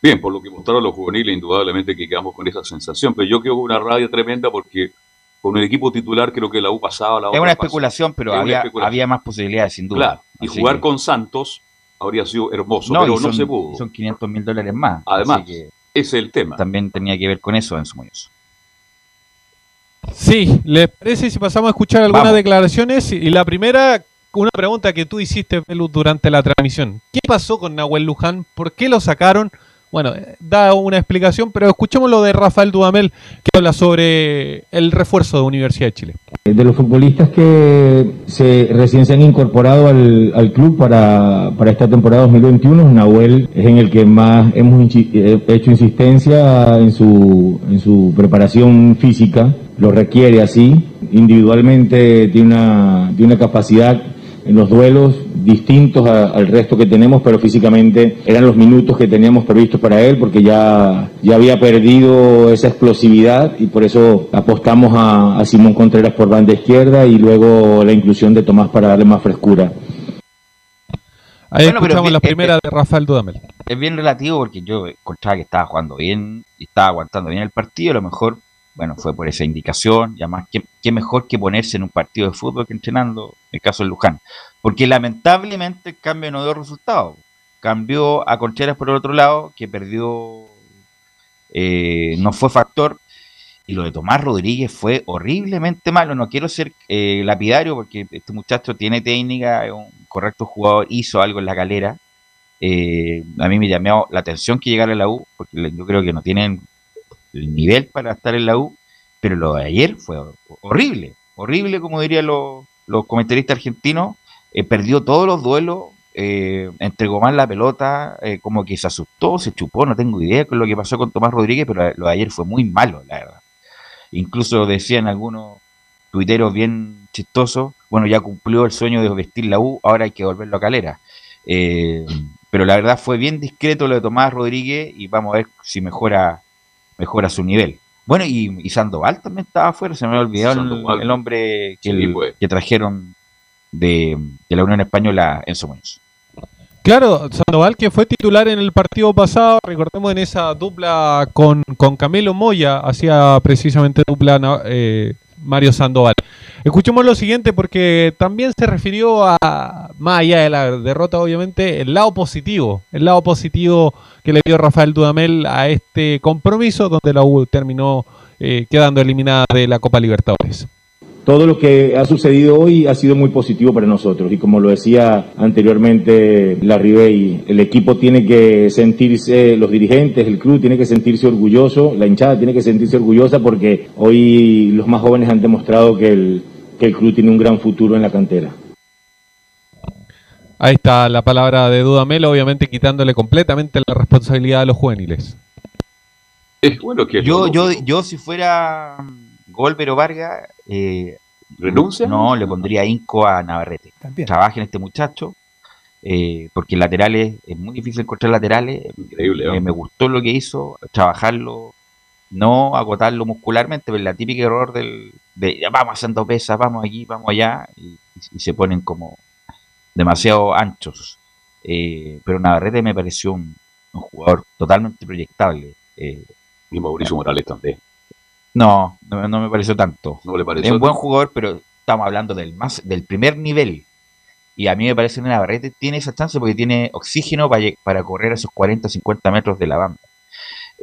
Bien, por lo que mostraron los juveniles, indudablemente que quedamos con esa sensación, pero yo creo que una rabia tremenda porque con el equipo titular creo que la U pasaba la Es una especulación, pero Es había, especulación. había más posibilidades, sin duda. Claro, y Así jugar que- con Santos habría sido hermoso, No, pero no se pudo. Son 500 mil dólares más. Además, así que ese es el tema. también tenía que ver con eso en su Muñoz. Sí, ¿les parece si pasamos a escuchar algunas Vamos. declaraciones? Y la primera, una pregunta que tú hiciste, Velus, durante la transmisión. ¿Qué pasó con Nahuel Luján? ¿Por qué lo sacaron? Bueno, eh, da una explicación, pero escuchemos lo de Rafael Dudamel, que habla sobre el refuerzo de Universidad de Chile. De los futbolistas que se, recién se han incorporado al, al club para, para esta temporada 2021, Nahuel es en el que más hemos eh, hecho insistencia en su, en su preparación física, lo requiere así, individualmente tiene una, tiene una capacidad los duelos distintos a- al resto que tenemos, pero físicamente eran los minutos que teníamos previstos para él porque ya, ya había perdido esa explosividad y por eso apostamos a, a Simón Contreras por banda izquierda y luego la inclusión de Tomás para darle más frescura. Ahí Bueno, escuchamos bien, la primera de Rafael Dudamel. Es bien relativo porque yo encontraba que estaba jugando bien y estaba aguantando bien el partido. A lo mejor, bueno, fue por esa indicación. Y además, ¿qué, mejor que ponerse en un partido de fútbol que entrenando, en el caso de Luján. Porque lamentablemente el cambio no dio resultado. Cambió a Concheras por el otro lado, que perdió, eh, no fue factor. Y lo de Tomás Rodríguez fue horriblemente malo. No quiero ser eh, lapidario porque este muchacho tiene técnica, es un correcto jugador, hizo algo en la galera. Eh, a mí me llamó la atención que llegara a la U, porque yo creo que no tienen el nivel para estar en la U, pero lo de ayer fue hor- horrible, horrible como dirían los, los comentaristas argentinos, eh, perdió todos los duelos, eh, entregó mal la pelota, eh, como que se asustó, se chupó, no tengo idea con lo que pasó con Tomás Rodríguez, pero lo de ayer fue muy malo, la verdad. Incluso decían algunos tuiteros bien chistosos, bueno, ya cumplió el sueño de vestir la U, ahora hay que volverlo a calera. Pero la verdad fue bien discreto lo de Tomás Rodríguez y vamos a ver si mejora, mejora su nivel. Bueno, y, y Sandoval también estaba afuera, se me había olvidado el, el hombre que, Sí, el- pues. que trajeron de, de la Unión Española en su Muñoz. Claro, Sandoval que fue titular en el partido pasado, recordemos en esa dupla con, con Camilo Moya, hacía precisamente dupla eh, Mario Sandoval. Escuchemos lo siguiente porque también se refirió a, más allá de la derrota obviamente, el lado positivo, el lado positivo que le dio Rafael Dudamel a este compromiso donde la U terminó eh, quedando eliminada de la Copa Libertadores. Todo lo que ha sucedido hoy ha sido muy positivo para nosotros y como lo decía anteriormente la Ribey, el equipo tiene que sentirse, los dirigentes, el club tiene que sentirse orgulloso, la hinchada tiene que sentirse orgullosa porque hoy los más jóvenes han demostrado que el, que el club tiene un gran futuro en la cantera. Ahí está la palabra de Dudamel, obviamente quitándole completamente la responsabilidad a los juveniles. Es bueno que Yo, yo, yo si fuera mm, Golver o Vargas, eh, ¿Renuncia? No, le pondría Inco a Navarrete. También. Trabajen este muchacho, eh, porque laterales, es muy difícil encontrar laterales. Increíble, ¿no? Eh, me gustó lo que hizo, trabajarlo, no agotarlo muscularmente, pero la típica error del, de ya vamos haciendo pesas, vamos aquí, vamos allá, y, y se ponen como demasiado anchos. Eh, pero Navarrete me pareció un, un jugador totalmente proyectable. Eh, Y Mauricio Morales también. no, no, no me pareció tanto. ¿No le Es pareció? un buen jugador, pero estamos hablando del más del primer nivel. Y a mí me parece que Navarrete tiene esa chance porque tiene oxígeno para, para correr esos 40, 50 metros de la banda.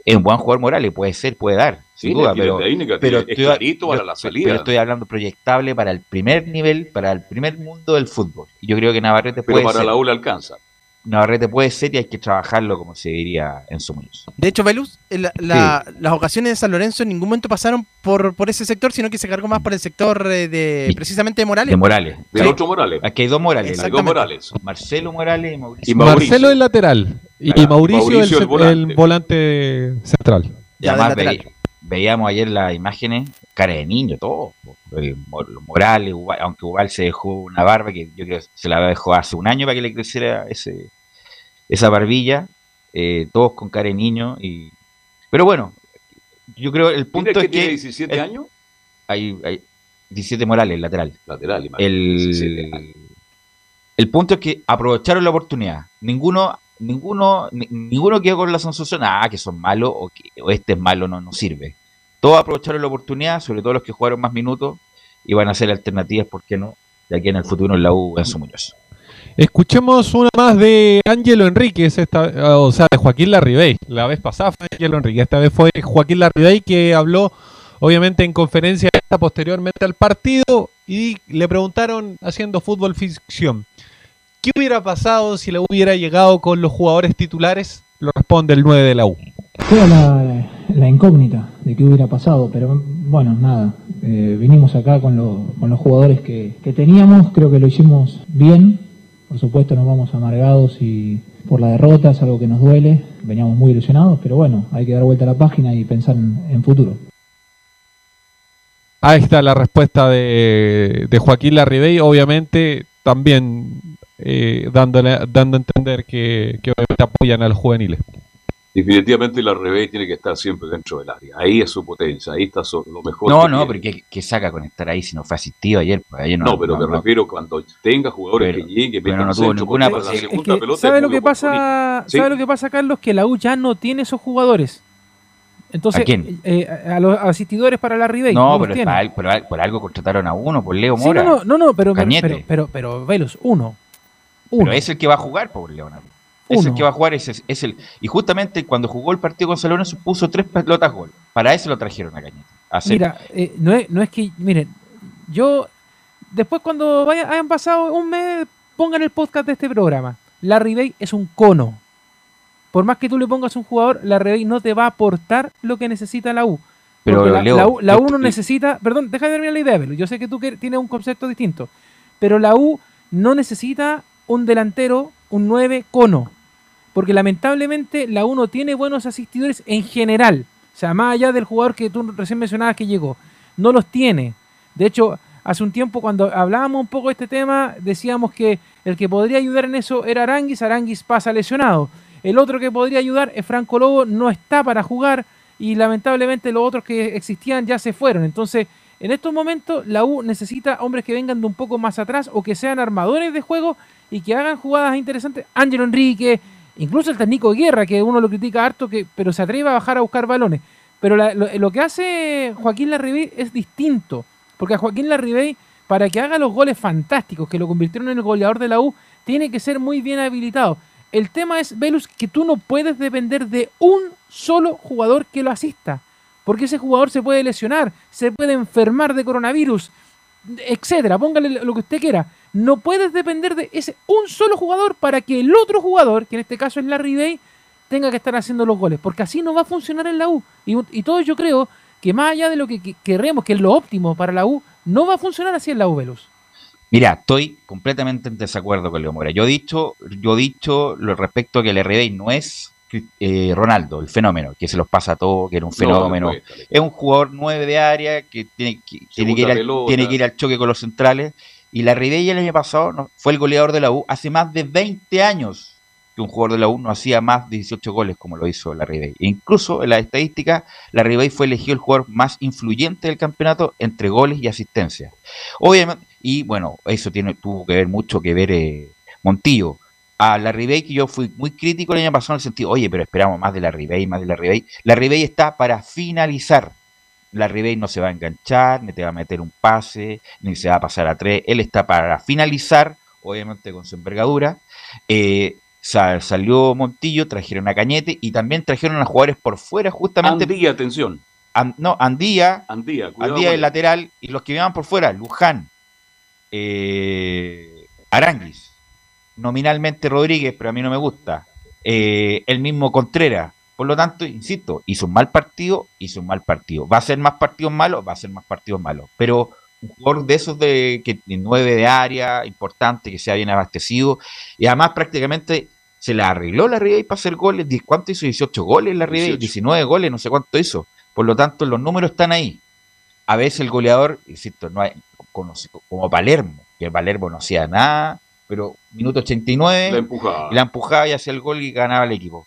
Es un buen jugador Morales, puede ser, puede dar, sin Tiene- duda, pero, técnica, pero tiene- es clarito para la salida. pero estoy hablando proyectable para el primer nivel, para el primer mundo del fútbol. Y yo creo que Navarrete Pero puede para ser. la U le alcanza. Navarrete puede ser y hay que trabajarlo como se diría en su muñoz. De hecho, Velus, eh, la- la- las ocasiones de San Lorenzo en ningún momento pasaron por, por ese sector, sino que se cargó más por el sector eh, de Sí. precisamente de Morales. De Morales. Del Sí. otro Morales. Aquí hay dos Morales. Hay dos Exactamente. Morales. Marcelo Morales y Mauricio. Y Mauricio. Marcelo el lateral y, y Mauricio, Mauricio el, el volante. el volante central. Ya, además. Veíamos ayer las imágenes, cara de niño, todo. Los Morales, Ubal- aunque Ubal se dejó una barba que yo creo que se la dejó hace un año para que le creciera ese, esa barbilla, eh, todos con cara de niño. Y... Pero bueno, yo creo el ¿Punto punto que es tiene que 17 el- años? hay, hay 17 Morales, lateral. Lateral, el, el punto es que aprovecharon la oportunidad. Ninguno, ninguno, ninguno quedó con la sensación, ah, que son malos o que este es malo, no nos sirve. Todos aprovecharon la oportunidad, sobre todo los que jugaron más minutos, y van a ser alternativas, ¿por qué no? De aquí en el futuro en la U en su Muñoz. Escuchemos una más de Ángelo Enríquez, esta, o sea, de Joaquín Larribey. La vez pasada fue Ángelo Enríquez, esta vez fue Joaquín Larribey que habló, obviamente, en conferencia posteriormente al partido y le preguntaron, haciendo fútbol ficción, ¿qué hubiera pasado si le hubiera llegado con los jugadores titulares? Lo responde el 9 de la U. Era la, incógnita de qué hubiera pasado, pero bueno, nada. Eh, vinimos acá con, con los jugadores que, teníamos, creo que lo hicimos bien, por supuesto nos vamos amargados y por la derrota es algo que nos duele, veníamos muy ilusionados, pero bueno, hay que dar vuelta a la página y pensar en, futuro. Ahí está la respuesta de, Joaquín Larribey, obviamente también eh, dándole, dando a entender que, que obviamente apoyan a los juveniles definitivamente la revés tiene que estar siempre dentro del área. Ahí es su potencia, ahí está lo mejor. No, no, pero ¿qué, saca con estar ahí si no fue asistido ayer? Pues, no, pero me refiero cuando tenga jugadores que lleguen, pero no tuvo ninguna ¿Sabe lo que pasa? ¿Sabe lo que pasa, Carlos? Que la U ya no tiene esos jugadores. Entonces, ¿A quién? Eh, a los asistidores para la Ribey. No, pero por, algo contrataron a uno, por Leo Mora. no, no, no, pero, pero, pero, pero, Velos, uno. uno. Pero es el que va a jugar por Leonardo. Es el que va a jugar, es, es, el. Y justamente cuando jugó el partido con Salón se puso tres pelotas gol. Para eso lo trajeron a Cañete. Mira, eh, no, es, no es que. Miren, yo. Después, cuando hayan pasado un mes, pongan el podcast de este programa. La Bay es un cono. Por más que tú le pongas un jugador, la Bay no te va a aportar lo que necesita la U. Pero la, la, U, no necesita. Perdón, deja de terminar la idea, Yo sé que tú tienes un concepto distinto. Pero la U no necesita un delantero, un 9 cono porque lamentablemente la 1 tiene buenos asistidores en general. O sea, más allá del jugador que tú recién mencionabas que llegó, no los tiene. De hecho, hace un tiempo cuando hablábamos un poco de este tema, decíamos que el que podría ayudar en eso era Aranguis, Aranguis pasa lesionado. El otro que podría ayudar es Franco Lobo, no está para jugar y lamentablemente los otros que existían ya se fueron. Entonces, en estos momentos la U necesita hombres que vengan de un poco más atrás o que sean armadores de juego y que hagan jugadas interesantes. Ángelo Enrique, Incluso el de guerra, que uno lo critica harto, que, pero se atreve a bajar a buscar balones. Pero lo, que hace Joaquín Larribey es distinto. Porque a Joaquín Larribey, para que haga los goles fantásticos que lo convirtieron en el goleador de la U, tiene que ser muy bien habilitado. El tema es, Velus, que tú no puedes depender de un solo jugador que lo asista. Porque ese jugador se puede lesionar, se puede enfermar de coronavirus, etcétera. Póngale lo que usted quiera no puedes depender de ese un solo jugador para que el otro jugador, que en este caso es Larry Day, tenga que estar haciendo los goles, porque así no va a funcionar en la U. Y, y todo yo creo que más allá de lo que, queremos, que es lo óptimo para la U, no va a funcionar así en la U, Velus. Mira, estoy completamente en desacuerdo con Leo Mora. Yo he dicho, yo he dicho lo respecto a que el RD no es eh, Ronaldo, el fenómeno, que se los pasa a todo, que era un fenómeno. es un jugador nueve de área que tiene que, tiene que, ir tiene que ir al choque con los centrales y la Ribey el año pasado fue el goleador de la U hace más de 20 años que un jugador de la U no hacía más de 18 goles como lo hizo la Ribey. E incluso en la estadística, la Ribey fue elegido el jugador más influyente del campeonato entre goles y asistencia. Obviamente, y bueno, eso tiene, tuvo que ver mucho que ver eh, Montillo. A la Ribey que yo fui muy crítico el año pasado en el sentido, oye, pero esperamos más de la Ribey, más de la Ribey. La Ribey está para finalizar la Ribey no se va a enganchar, ni te va a meter un pase, ni se va a pasar a tres. Él está para finalizar, obviamente con su envergadura. Eh, salió Montillo, trajeron a Cañete y también trajeron a jugadores por fuera, justamente. Andía, atención. no, Andía. Andía, Andía el lateral y los que iban por fuera, Luján, eh, Aranguis, nominalmente Rodríguez, pero a mí no me gusta. Eh, el mismo Contreras, por lo tanto, insisto, hizo un mal partido, hizo un mal partido. ¿Va a ser más partidos malos? Va a ser más partidos malos. Pero un jugador de esos de que nueve de área, importante, que sea bien abastecido, y además prácticamente se la arregló la Ribey para hacer goles. ¿Cuánto hizo? 18 goles la Ribey, 19 goles, no sé cuánto hizo. Por lo tanto, los números están ahí. A veces el goleador, insisto, no hay, como, como Palermo, que Palermo no hacía nada, pero minuto 89, la empujaba. la empujaba y hacía el gol y ganaba el equipo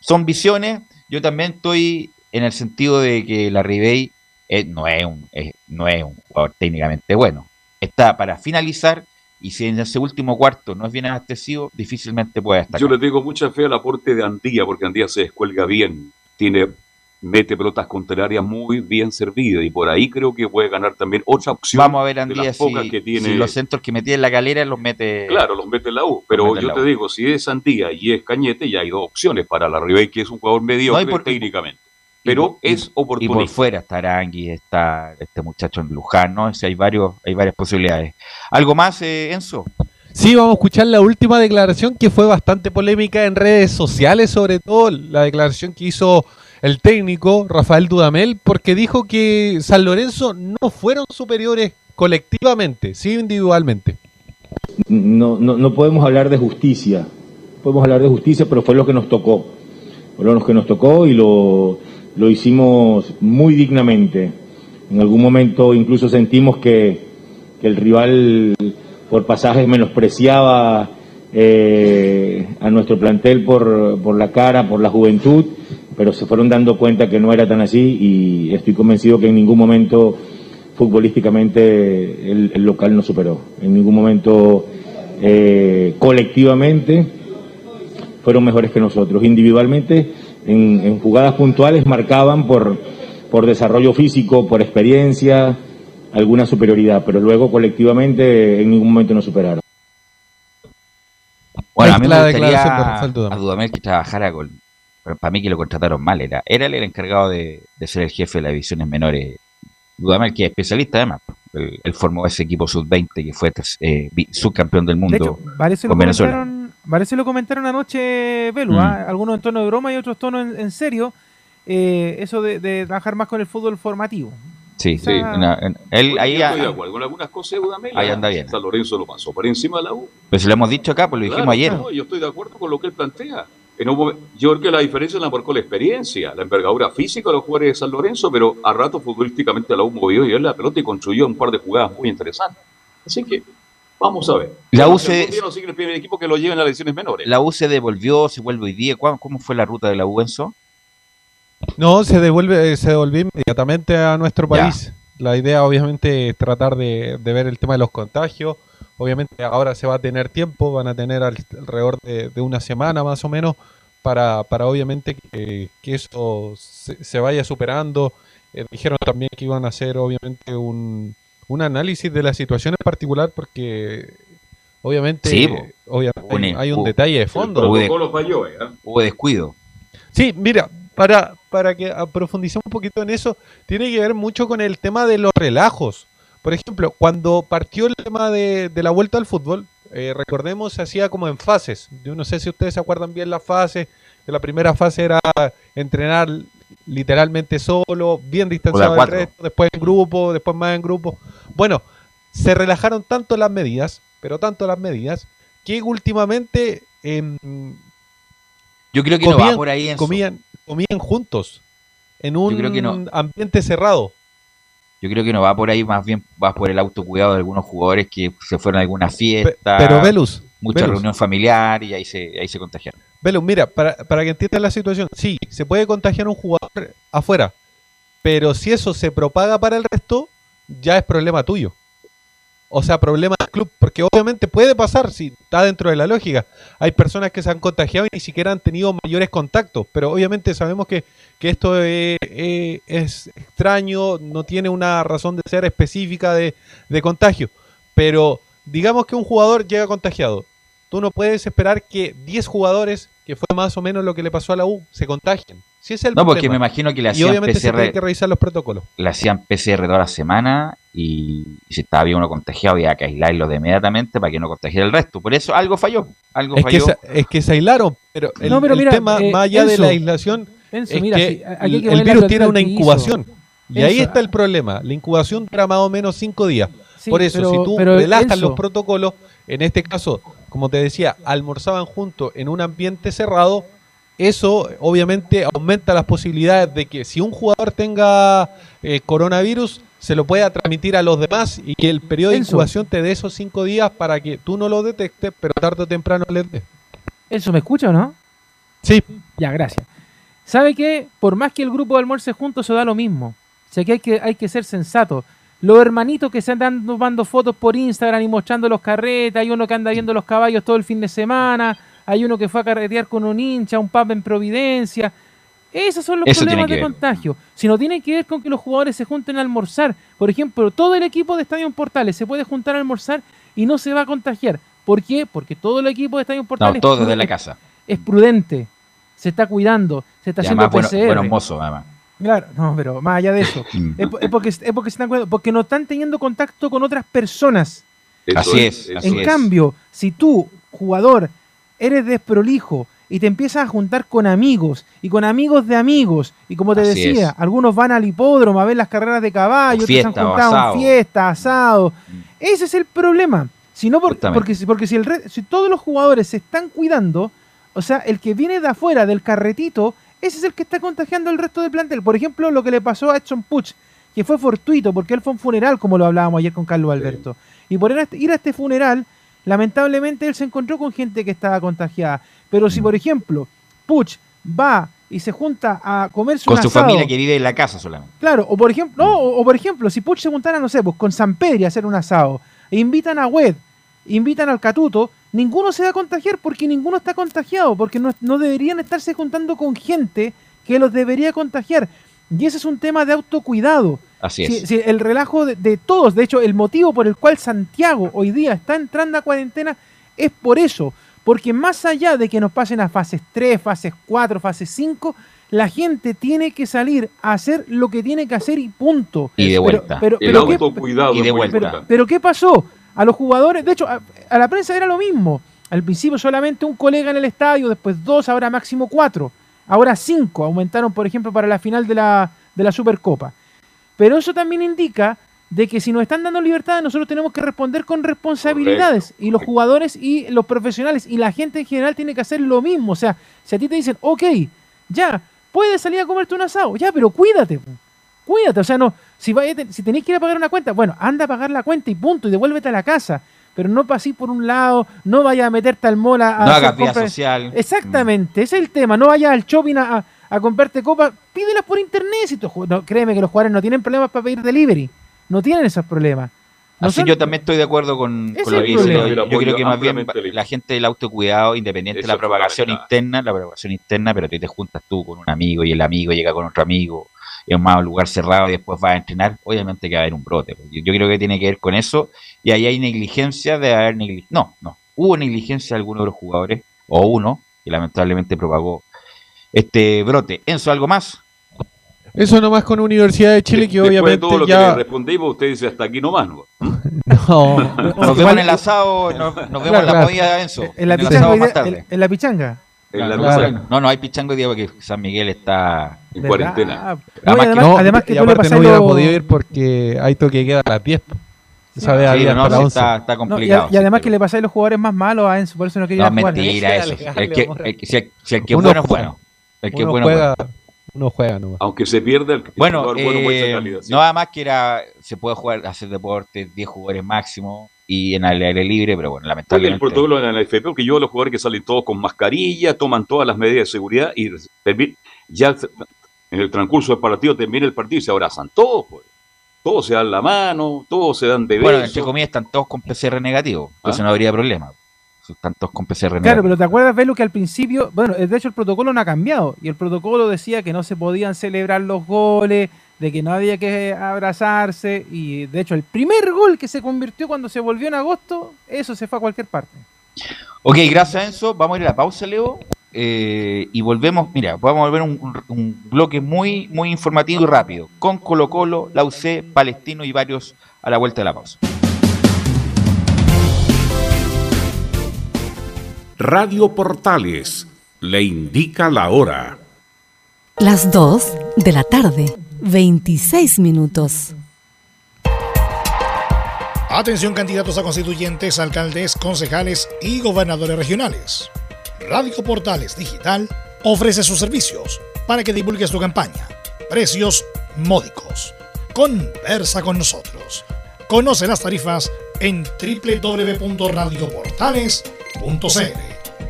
son visiones. Yo también estoy en el sentido de que la Ribey eh, no, es un, eh, no es un jugador técnicamente bueno. Está para finalizar y si en ese último cuarto no es bien abastecido, difícilmente puede estar. Yo le tengo mucha fe al aporte de Andía, porque Andía se descuelga bien, tiene mete pelotas contrarias muy bien servidas y por ahí creo que puede ganar también otra opción. Vamos a ver de Andía las si, pocas que tiene. si los centros que metía en la galera los mete. Claro, los mete en la U, pero yo te U. digo, si es Andía y es Cañete, ya hay dos opciones para la Ribey, que es un jugador mediocre No, y por- técnicamente. Pero y- es Y por oportunista. fuera está Arangui, está este muchacho en Luján, ¿no? O sea, hay, varios, hay varias posibilidades. ¿Algo más, eh, Enzo? Sí, vamos a escuchar la última declaración que fue bastante polémica en redes sociales, sobre todo la declaración que hizo el técnico Rafael Dudamel, porque dijo que San Lorenzo no fueron superiores colectivamente, sí individualmente. no, no, no podemos hablar de justicia, podemos hablar de justicia, pero fue lo que nos tocó, fue lo que nos tocó y lo, lo hicimos muy dignamente. En algún momento incluso sentimos que, que el rival por pasajes menospreciaba eh, a nuestro plantel por, por la cara, por la juventud, pero se fueron dando cuenta que no era tan así y estoy convencido que en ningún momento futbolísticamente el, el local no superó. En ningún momento eh, colectivamente fueron mejores que nosotros. Individualmente, en, en jugadas puntuales marcaban por, por desarrollo físico, por experiencia, alguna superioridad, pero luego colectivamente en ningún momento nos superaron. Bueno, a mí me gustaría a Dudamel que trabajara con... para mí que lo contrataron mal, era, era él el encargado de, de ser el jefe de las divisiones menores. Dudamel, que es especialista además, él, él formó ese equipo sub-20 que fue eh, subcampeón del mundo De hecho, lo con Venezuela. se lo comentaron anoche, Belu, Mm. ¿ah? algunos en tono de broma y otros tono en, en serio, eh, eso de, de trabajar más con el fútbol formativo. Sí, Quizá- sí. una- en- él Yo ahí, estoy de acuerdo con algunas cosas de. Ahí ¿ah? anda bien. San Lorenzo lo pasó por encima de la U. pues lo hemos dicho acá, pues lo dijimos Claro, ayer. no, yo estoy de acuerdo con lo que él plantea. En un momen- yo creo que la diferencia la marcó la experiencia, la envergadura física de los jugadores de San Lorenzo, pero a rato futbolísticamente la U movió y él la pelota y construyó un par de jugadas muy interesantes. Así que vamos a ver. La U se- el primer equipo que lo lleve en las lesiones menores. La U se devolvió, se vuelve hoy día. ¿Cuál- ¿Cómo fue la ruta de la U, Enzo? No, se devuelve, se devolvió inmediatamente a nuestro Ya. La idea, obviamente, es tratar de, de ver el tema de los contagios. Obviamente, ahora se va a tener tiempo, van a tener al- alrededor de, de una semana más o menos para, para obviamente, que, que eso se, se vaya superando. Eh, dijeron también que iban a hacer, obviamente, un, un análisis de la situación en particular, porque, obviamente, Sí, obviamente Un- hay, un hubo- detalle de fondo. ¿eh? Hubo descuido. Sí, mira, para, para que ah, profundicemos un poquito en eso, tiene que ver mucho con el tema de los relajos. Por ejemplo, cuando partió el tema de, de la vuelta al fútbol, eh, recordemos, se hacía como en fases. Yo no sé si ustedes se acuerdan bien las fases, que la primera fase era entrenar literalmente solo, bien distanciado del resto, después en grupo, después más en grupo. Bueno, se relajaron tanto las medidas, pero tanto las medidas, que últimamente em, Yo creo que no va por ahí, comían, comían juntos en un creo que no. ambiente cerrado. Yo creo que no va por ahí, más bien va por el autocuidado de algunos jugadores que se fueron a alguna fiesta. pero Velus, Mucha Velus. reunión familiar y ahí se, ahí se contagiaron. Velus, mira, para, para que entiendas la situación, sí, se puede contagiar un jugador afuera, pero si eso se propaga para el resto, ya es problema tuyo. O sea, problema del club, porque obviamente puede pasar, si está dentro de la lógica. Hay personas que se han contagiado y ni siquiera han tenido mayores contactos, pero obviamente sabemos que, que esto eh, eh, es extraño, no tiene una razón de ser específica de, de contagio. Pero digamos que un jugador llega contagiado. Tú no puedes esperar que 10 jugadores, que fue más o menos lo que le pasó a la U, se contagien. Si es el No, porque problema. me imagino que le Y hacían obviamente se PCR. que revisar los protocolos. Le hacían PCR toda la semana y, y si estaba bien uno contagiado había que aislarlo de inmediatamente para que no contagiara el resto. Por eso algo falló. Algo Es que, falló. se, es que se aislaron, pero el, No, pero el mira, tema eh, más allá de la aislación Enzo, es mira, que sí, aquí hay el, que virus tiene una incubación. Y ahí está el problema. La incubación dura más o menos cinco días. Sí, Por eso, pero- si tú relajas Enzo, los protocolos, en este caso, como te decía, almorzaban juntos en un ambiente cerrado, eso obviamente aumenta las posibilidades de que si un jugador tenga eh, coronavirus, se lo pueda transmitir a los demás y que el periodo de incubación te dé esos cinco días para que tú no lo detectes, pero tarde o temprano les dé. ¿Eso me escucha o no? Sí. Ya, gracias. ¿Sabe qué? Por más que el grupo de almuerce juntos, se da lo mismo. Si aquí hay que, hay que ser sensato. Los hermanitos que se andan tomando fotos por Instagram y mostrando los carretes, hay uno que anda viendo los caballos todo el fin de semana, hay uno que fue a carretear con un hincha, un pub en Providencia. Esos son los Eso problemas de ver. contagio. Si no tiene que ver con que los jugadores se junten a almorzar. Por ejemplo, todo el equipo de Estadio Portales se puede juntar a almorzar y no se va a contagiar. ¿Por qué? Porque todo el equipo de Estadio Portales No, todo es desde la prudente- casa. es prudente, se está cuidando, se está Y haciendo además, bueno, además. Claro, no, pero más allá de eso, es, po- es porque, es porque se están cuidando, porque no están teniendo contacto con otras personas. Eso Así es, así en es. cambio, si tú, jugador, eres desprolijo y te empiezas a juntar con amigos y con amigos de amigos, y como te Así decía, es. algunos van al hipódromo a ver las carreras de caballo, O otros han fiesta, juntado en fiesta, asado. Ese es el problema. Si no por- porque, si- porque si, el si todos los jugadores se están cuidando, o sea, el que viene de afuera del carretito, ese es el que está contagiando al resto del plantel. Por ejemplo, lo que le pasó a Edson Puch, que fue fortuito, porque él fue a un funeral, como lo hablábamos ayer con Carlos Alberto. Y por ir a este- ir a este funeral, lamentablemente él se encontró con gente que estaba contagiada. Pero si, por ejemplo, Puch va y se junta a comerse Con un su asado, familia que vive en la casa solamente. Claro, o por ejemplo, no, o, o por ejemplo, si Puch se juntara, no sé, pues con San Pedro a hacer un asado, e invitan a Wed, invitan al Catuto, ninguno se va a contagiar porque ninguno está contagiado, porque no, no deberían estarse juntando con gente que los debería contagiar. Y ese es un tema de autocuidado. Así es. el relajo de, de todos, de hecho, el motivo por el cual Santiago hoy día está entrando a cuarentena es por eso. Porque más allá de que nos pasen a fases 3, fases 4, fases 5, la gente tiene que salir a hacer lo que tiene que hacer y punto. Y de Pero- vuelta. Pero, El pero ¿qué- autocuidado y de vuelta. pero ¿qué pasó? A los jugadores, de hecho, a, a la prensa era lo mismo. Al principio solamente un colega en el estadio, después dos, ahora máximo cuatro. Ahora cinco. Aumentaron, por ejemplo, para la final de la, de la Supercopa. Pero eso también indica de que si nos están dando libertad, nosotros tenemos que responder con responsabilidades. Y los jugadores y los profesionales y la gente en general tiene que hacer lo mismo. O sea, si a ti te dicen, ok, ya, puedes salir a comerte un asado, ya, pero cuídate. Cuídate, o sea, no, si, vaya- si tenés que ir a pagar una cuenta, bueno, anda a pagar la cuenta y punto, y devuélvete a la casa. Pero no pasís por un lado, no vayas a meterte al mall a, No hagas social. Exactamente, ese es el tema. No vayas al shopping a, a- a comprarte copas, pídelas por internet. Si tú no, créeme que los jugadores no tienen problemas para pedir delivery. No tienen esos problemas. No Así son- yo también estoy de acuerdo con, con lo que dice. Yo Yo creo que más bien la gente del autocuidado, independiente Eso de la propagación interna, la propagación interna, pero tú te juntas tú con un amigo y el amigo llega con otro amigo en más un lugar cerrado y después vas a entrenar, obviamente que va a haber un brote. pues. Yo, yo creo que tiene que ver con eso y ahí hay negligencia de haber negligencia. No, no. Hubo negligencia de algunos de los jugadores, o uno, que lamentablemente propagó este brote. Enzo, ¿algo más? Eso nomás con Universidad de Chile, que Después de obviamente todo lo que ya. le respondimos, usted dice hasta aquí nomás. ¿no? No, Nos vemos en el asado, nos, nos vemos Claro, en la claro. comida, Enzo. En la En pichanga, más tarde. en, en la pichanga. En la Claro. No, no hay pichango hoy día porque San Miguel está en ¿Verdad? cuarentena. No, y Además que no, además que y aparte no hubiera lo- podido ir porque hay toque que queda a las 10. Esa vez Sí, no, hasta sí, las 11. está, está No, y, complicado. y además sí, que le pasáis los jugadores más malos a Enzo, por eso no quería No, jugar. mentira eso. El que, el que- si el, si el que es Uno bueno es bueno. El que es Uno bueno bueno. juega, uno juega nomás. Aunque se pierda el Bueno, jugador bueno muestra eh, calidad, sí. no nada más que era, se puede jugar, hacer deporte, 10 jugadores máximo y en el aire libre, pero bueno, Porque el lamentablemente. protocolo en la FP, porque yo los jugadores que salen todos con mascarilla, toman todas las medidas de seguridad y ya en el transcurso del partido termina el partido y se abrazan todos, pues. Todos se dan la mano, todos se dan de Bueno, besos. entre comillas están todos con PCR negativo, entonces Ah. no habría problema. Están todos con PCR Claro, pero ¿te acuerdas, Velo, que al principio, bueno, de hecho el protocolo no ha cambiado y el protocolo decía que no se podían celebrar los goles, de que no había que abrazarse y de hecho el primer gol que se convirtió cuando se volvió en agosto, eso se fue a cualquier parte. Ok, gracias Enzo. Vamos a ir a la pausa, Leo. eh, y volvemos, mira, vamos a volver un bloque muy, muy informativo y rápido. Con Colo Colo, la UC, Palestino y varios a la vuelta de la pausa. Radio Portales le indica la hora. Las 2 de la tarde, 26 minutos. Atención candidatos a constituyentes, alcaldes, concejales y gobernadores regionales. Radio Portales Digital ofrece sus servicios para que divulgues tu campaña. Precios módicos. Conversa con nosotros. Conoce las tarifas en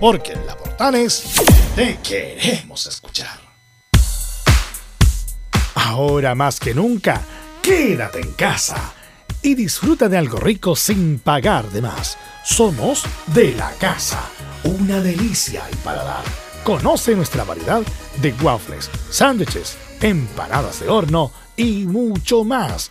porque en la Portales te queremos escuchar. Ahora más que nunca, quédate en casa y disfruta de algo rico sin pagar de más. Somos de la casa, una delicia al paladar. Conoce nuestra variedad de waffles, sándwiches, empanadas de horno y mucho más.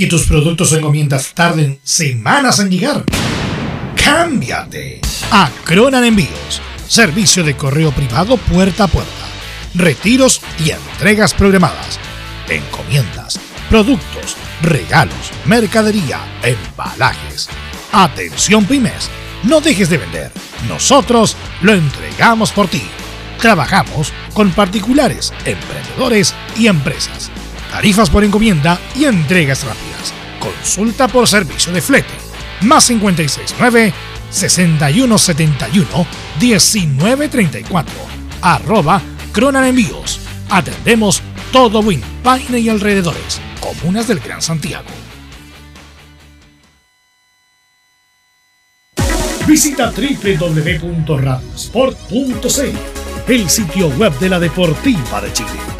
¿Que tus productos o encomiendas tarden semanas en llegar? ¡Cámbiate! A Cronan Envíos. Servicio de correo privado puerta a puerta. Retiros y entregas programadas. Encomiendas, productos, regalos, mercadería, embalajes. Atención pymes. No dejes de vender. Nosotros lo entregamos por ti. Trabajamos con particulares, emprendedores y empresas tarifas por encomienda y entregas rápidas. Consulta por servicio de flete. Más 569 6171 1934. Arroba Cronan Envíos. Atendemos todo Win, Paine y alrededores. Comunas del Gran Santiago. Visita www.radiosport.cl, el sitio web de la Deportiva de Chile.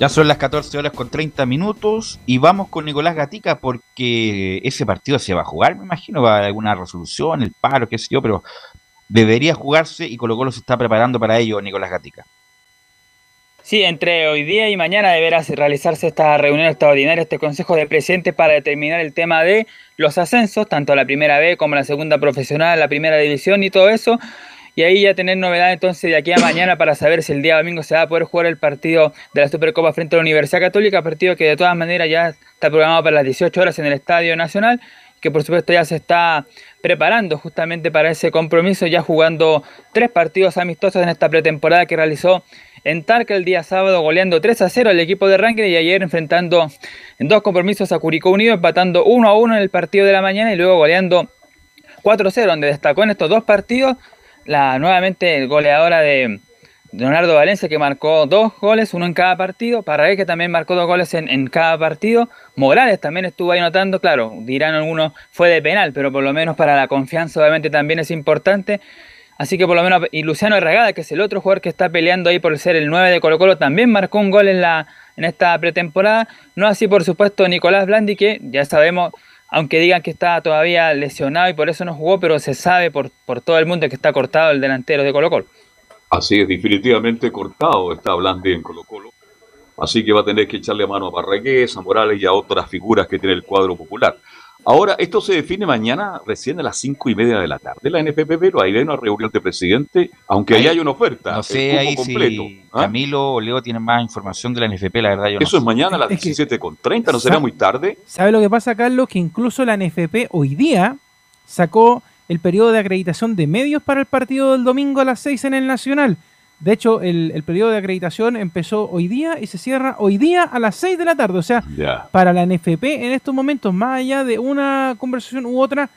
Ya son las 14 horas con 30 minutos y vamos con Nicolás Gatica porque ese partido se va a jugar, me imagino, va a haber alguna resolución, el paro, qué sé yo, pero debería jugarse y Colo Colo se está preparando para ello, Nicolás Gatica. Sí, entre hoy día y mañana deberá realizarse esta reunión extraordinaria, este Consejo de Presidentes para determinar el tema de los ascensos, tanto la primera B como la segunda profesional, la primera división y todo eso y ahí ya tener novedad entonces de aquí a mañana para saber si el día domingo se va a poder jugar el partido de la Supercopa frente a la Universidad Católica, partido que de todas maneras ya está programado para las 18 horas en el Estadio Nacional, que por supuesto ya se está preparando justamente para ese compromiso, ya jugando tres partidos amistosos en esta pretemporada que realizó en Talca el día sábado, goleando 3 a 0 al equipo de Rankin y ayer enfrentando en dos compromisos a Curicó Unido, empatando 1 a 1 en el partido de la mañana y luego goleando 4 a 0, donde destacó en estos dos partidos la nuevamente goleadora de Leonardo Valencia que marcó dos goles, uno en cada partido, Parragués que también marcó dos goles en, cada partido, Morales también estuvo ahí anotando, claro, dirán algunos fue de penal, pero por lo menos para la confianza obviamente también es importante. Así que por lo menos, y Luciano Herragada, que es el otro jugador que está peleando ahí por ser el 9 de Colo Colo, también marcó un gol en, la, en esta pretemporada. No así, por supuesto, Nicolás Blandi, que ya sabemos aunque digan que está todavía lesionado y por eso no jugó, pero se sabe por, por todo el mundo que está cortado el delantero de Colo Colo. Así es, definitivamente cortado está Blandi en Colo Colo. Así que va a tener que echarle mano a Barragués, a Morales y a otras figuras que tiene el cuadro popular. Ahora, esto se define mañana recién a las cinco y media de la tarde. La NFP, pero ahí hay una reunión de presidente, aunque ahí hay una oferta. No el sé ahí completo. si ¿ah? Camilo o Leo tienen más información de la NFP, la verdad yo no Eso es sé. mañana a las Es que- 17.30, ¿no será muy tarde? ¿Sabe lo que pasa, Carlos? Que incluso la NFP hoy día sacó el periodo de acreditación de medios para el partido del domingo a las 6 en el Nacional. De hecho, el, el periodo de acreditación empezó hoy día y se cierra hoy día a las 6 de la tarde. O sea, para la NFP en estos momentos, más allá de una conversación u otra,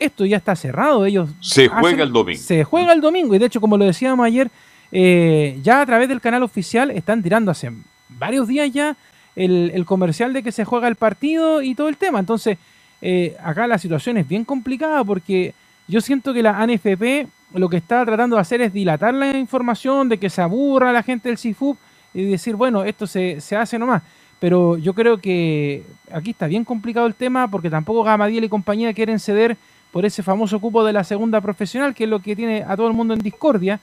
esto ya está cerrado. Ellos Se hacen- juega el domingo. Se juega el domingo. Y de hecho, como lo decíamos ayer, eh, ya a través del canal oficial están tirando hace varios días ya el, el comercial de que se juega el partido y todo el tema. Entonces, eh, acá la situación es bien complicada porque yo siento que la ANFP lo que está tratando de hacer es dilatar la información, de que se aburra la gente del CIFUP y decir, bueno, esto se, se hace nomás. Pero yo creo que aquí está bien complicado el tema porque tampoco Gamadiel y compañía quieren ceder por ese famoso cupo de la segunda profesional, que es lo que tiene a todo el mundo en discordia.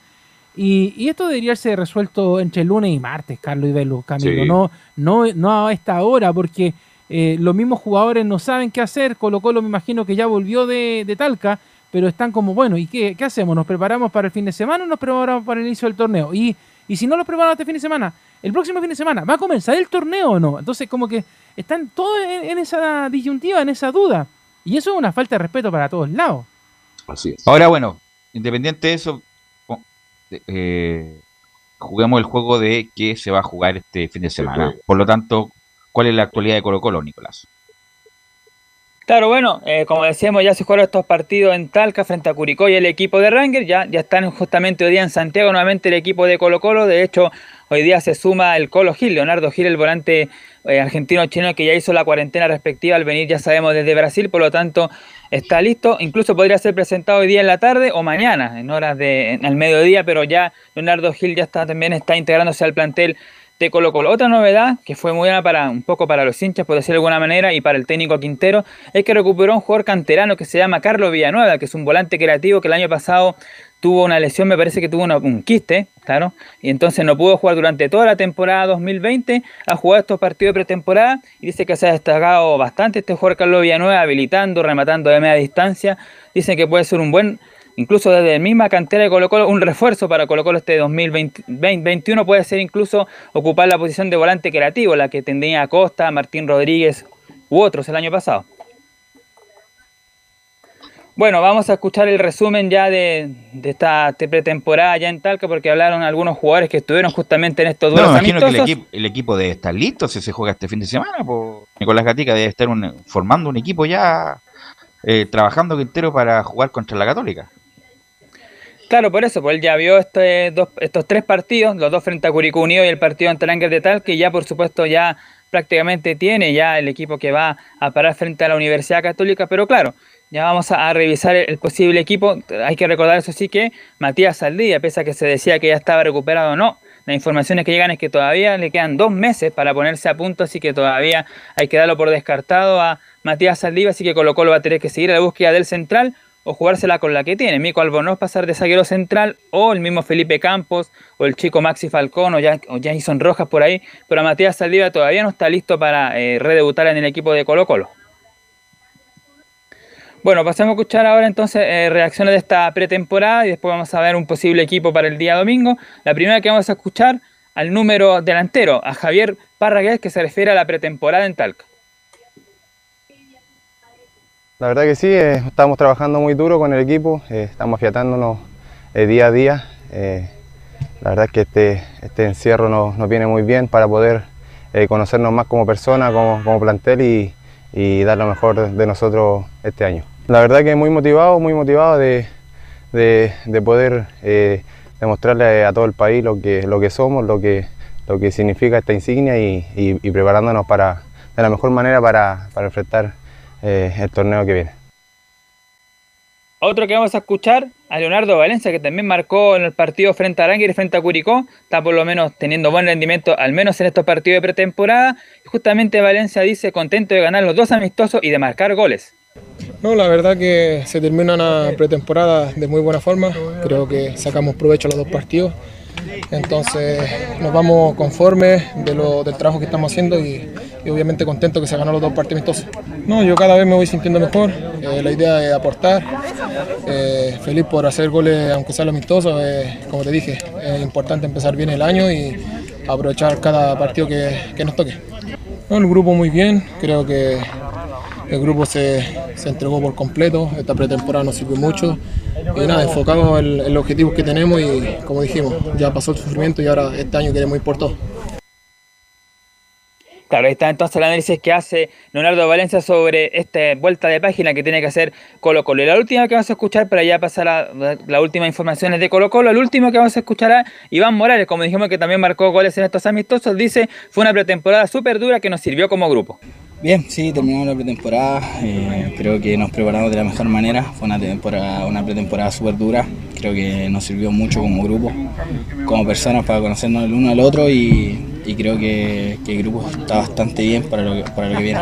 Y, y esto debería ser resuelto entre lunes y martes, Carlos y Belu, Camilo. Sí. No, no, no a esta hora, porque eh, los mismos jugadores no saben qué hacer. Colo Colo me imagino que ya volvió de, de Talca, pero están como, bueno, ¿y qué, qué hacemos? ¿Nos preparamos para el fin de semana o nos preparamos para el inicio del torneo? Y, y si no nos preparamos este fin de semana, el próximo fin de semana, ¿va a comenzar el torneo o no? Entonces, como que están todos en, en esa disyuntiva, en esa duda. Y eso es una falta de respeto para todos lados. Así es. Ahora, bueno, independiente de eso, eh, juguemos el juego de que se va a jugar este fin de semana. juego. Por lo tanto, ¿cuál es la actualidad de Colo Colo, Nicolás? Claro, bueno, eh, como decíamos, ya se jugaron estos partidos en Talca frente a Curicó y el equipo de Ranger. Ya, ya están justamente hoy día en Santiago nuevamente el equipo de Colo Colo. De hecho, hoy día se suma el Colo Gil, Leonardo Gil, el volante eh, argentino-chileno que ya hizo la cuarentena respectiva al venir, ya sabemos, desde Brasil. Por lo tanto, está listo. Incluso podría ser presentado hoy día en la tarde o mañana, en horas de al mediodía, pero ya Leonardo Gil ya está también está integrándose al plantel de Colo Colo. Otra novedad que fue muy buena para un poco para los hinchas, por decirlo de alguna manera, y para el técnico Quintero, es que recuperó un jugador canterano que se llama Carlos Villanueva, que es un volante creativo que el año pasado tuvo una lesión, me parece que tuvo una- un quiste, claro, y entonces no pudo jugar durante toda la temporada 2020, ha jugado estos partidos de pretemporada y dice que se ha destacado bastante este jugador Carlos Villanueva, habilitando, rematando de media distancia, dice que puede ser un buen incluso desde la misma cantera de Colo Colo, un refuerzo para Colo Colo este 2021 puede ser incluso ocupar la posición de volante creativo, la que tenía Acosta, Martín Rodríguez u otros el año pasado. Bueno, vamos a escuchar el resumen ya de, de esta te- pretemporada ya en Talca porque hablaron algunos jugadores que estuvieron justamente en estos No, me duelos imagino que el, equipo, el equipo debe estar listo si se juega este fin de semana. po. Nicolás Gatica debe estar un- formando un equipo ya eh, trabajando Quintero para jugar contra la Católica. Claro, por eso, pues él ya vio este dos- estos tres partidos, los dos frente a Curicó Unido y el partido ante Langer de Tal, que ya por supuesto ya prácticamente tiene ya el equipo que va a parar frente a la Universidad Católica, pero claro, ya vamos a, revisar el, posible equipo. Hay que recordar eso sí que Matías Saldivia, pese a que se decía que ya estaba recuperado, no. Las informaciones que llegan es que todavía le quedan dos meses para ponerse a punto, así que todavía hay que darlo por descartado a Matías Saldivia, así que Colo Colo va a tener que seguir la búsqueda del central o jugársela con la que tiene. Mico Albornoz pasar de zaguero central o el mismo Felipe Campos o el chico Maxi Falcón o, ya, Jason Rojas por ahí, pero Matías Saldivia todavía no está listo para eh, redebutar en el equipo de Colo Colo. Bueno, pasamos a escuchar ahora entonces eh, reacciones de esta pretemporada y después vamos a ver un posible equipo para el día domingo. La primera que vamos a escuchar al número delantero, a Javier Parragués, que se refiere a la pretemporada en Talca. La verdad que sí, eh, estamos trabajando muy duro con el equipo, eh, estamos afiatándonos eh, día a día. eh, la verdad es que este, este encierro nos, nos viene muy bien para poder conocernos más como persona, como, como plantel y, y dar lo mejor de nosotros este año. La verdad que muy motivado, muy motivado de, de- de poder demostrarle a todo el país lo que, lo que somos, lo que, lo que significa esta insignia y, y- y preparándonos para, de la mejor manera para, para enfrentar eh, el torneo que viene. Otro que vamos a escuchar, a Leonardo Valencia, que también marcó en el partido frente a Aranguer y frente a Curicó, está por lo menos teniendo buen rendimiento, al menos en estos partidos de pretemporada. Y justamente Valencia dice contento de ganar los dos amistosos y de marcar goles. No, la verdad que se termina una pretemporada de muy buena forma. Creo que sacamos provecho a los dos partidos. Entonces nos vamos conformes de lo, del trabajo que estamos haciendo y, obviamente contentos que se ganó los dos partidos amistosos. No, yo cada vez me voy sintiendo mejor. Eh, la idea es aportar. Eh, feliz por hacer goles, aunque sea amistoso. Eh, como te dije, es importante empezar bien el año y aprovechar cada partido que, nos toque. El grupo muy bien. Creo que el grupo se, entregó por completo. Esta pretemporada nos sirvió mucho. Y nada, enfocamos en, en los objetivos que tenemos y como dijimos, ya pasó el sufrimiento y ahora este año queremos ir por todo. Claro, ahí está entonces el análisis que hace Leonardo Valencia sobre esta vuelta de página que tiene que hacer Colo Colo. Y la última que vamos a escuchar, para ya pasar a la última información es de Colo Colo, el último que vamos a escuchar a Iván Morales, como dijimos que también marcó goles en estos amistosos, dice, fue una pretemporada súper dura que nos sirvió como grupo. Bien, sí, terminamos la pretemporada, eh, creo que nos preparamos de la mejor manera, fue una, temporada, una pretemporada súper dura, creo que nos sirvió mucho como grupo, como personas para conocernos el uno al otro y, y creo que, el grupo está bastante bien para lo que, para lo que viene.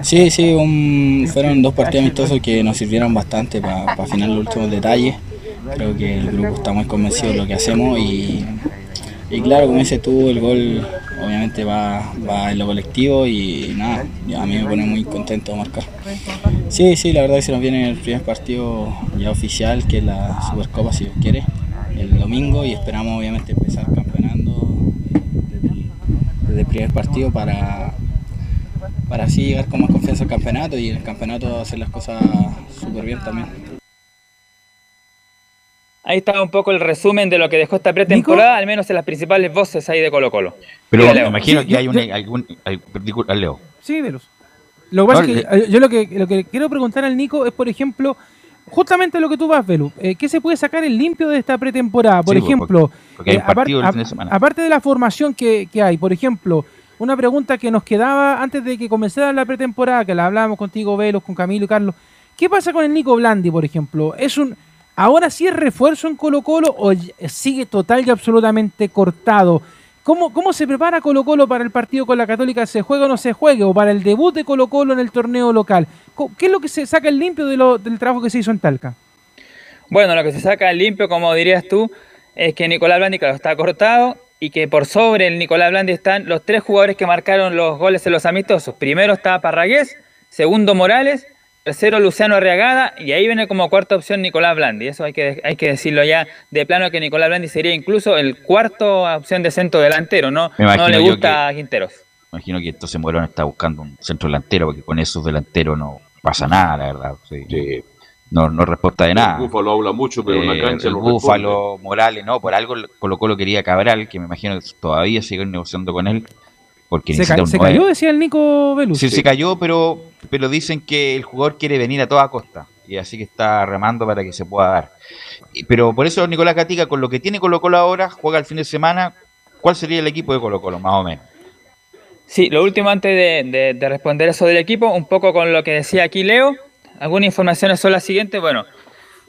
Sí, sí, un, fueron dos partidos amistosos que nos sirvieron bastante para, para afinar los últimos detalles, creo que el grupo está muy convencido de lo que hacemos y, y claro, como dices tú, el gol obviamente va, va en lo colectivo y nada, a mí me pone muy contento marcar. Sí, sí, la verdad que se nos viene el primer partido ya oficial, que es la Supercopa, si Dios quiere, el domingo y esperamos obviamente empezar campeonando desde el, primer partido para, para así llegar con más confianza al campeonato y en el campeonato hacer las cosas súper bien también. Ahí está un poco el resumen de lo que dejó esta pretemporada, al menos en las principales voces ahí de Colo Colo. Pero me imagino que hay un, algún, hay, Leo. Sí, Velos. Lo que pasa es que yo lo que, lo que quiero preguntar al Nico es, por ejemplo, justamente lo que tú vas, Velu. Eh, ¿Qué se puede sacar en limpio de esta pretemporada? Por Sí, pues, ejemplo, porque- porque eh, a- de semana. aparte de la formación que, que hay, por ejemplo, una pregunta que nos quedaba antes de que comenzara la pretemporada, que la hablábamos contigo, Velos, con Camilo y Carlos. ¿Qué pasa con el Nico Blandi, por ejemplo? ¿Es un ahora sí es refuerzo en Colo Colo o sigue total y absolutamente cortado? ¿Cómo, ¿Cómo se prepara Colo Colo para el partido con la Católica? ¿Se juega o no se juegue? ¿O para el debut de Colo Colo en el torneo local? ¿Qué es lo que se saca el limpio del trabajo que se hizo en Talca? Bueno, lo que se saca limpio, como dirías tú, es que Nicolás Blandi, está cortado y que por sobre el Nicolás Blandi están los tres jugadores que marcaron los goles en los amistosos. Primero está Parragués, segundo Morales, tercero Luciano Arriagada y ahí viene como cuarta opción Nicolás Blandi. Eso hay que, hay que decirlo ya de plano que Nicolás Blandi sería incluso el cuarto opción de centro delantero, ¿no? No le gusta a Quinteros. Imagino que entonces Morón está buscando un centro delantero, porque con esos delanteros no pasa nada, la verdad. sí. No, no respuesta de nada. El Búfalo habla mucho, pero en la Eh, cancha el no Búfalo, Morales, no, por algo Colo Colo quería Cabral, que me imagino que todavía siguen negociando con él, porque ¿Se, ca- un se cayó, decía el Nico Velus. Sí, se cayó, pero, pero dicen que el jugador quiere venir a toda costa, y así que está remando para que se pueda dar. Pero por eso Nicolás Gatica, con lo que tiene Colo Colo ahora, juega el fin de semana, ¿cuál sería el equipo de Colo Colo, más o menos? Sí, lo último antes de, de- de responder eso del equipo, un poco con lo que decía aquí Leo. Algunas informaciones son las siguientes. Bueno,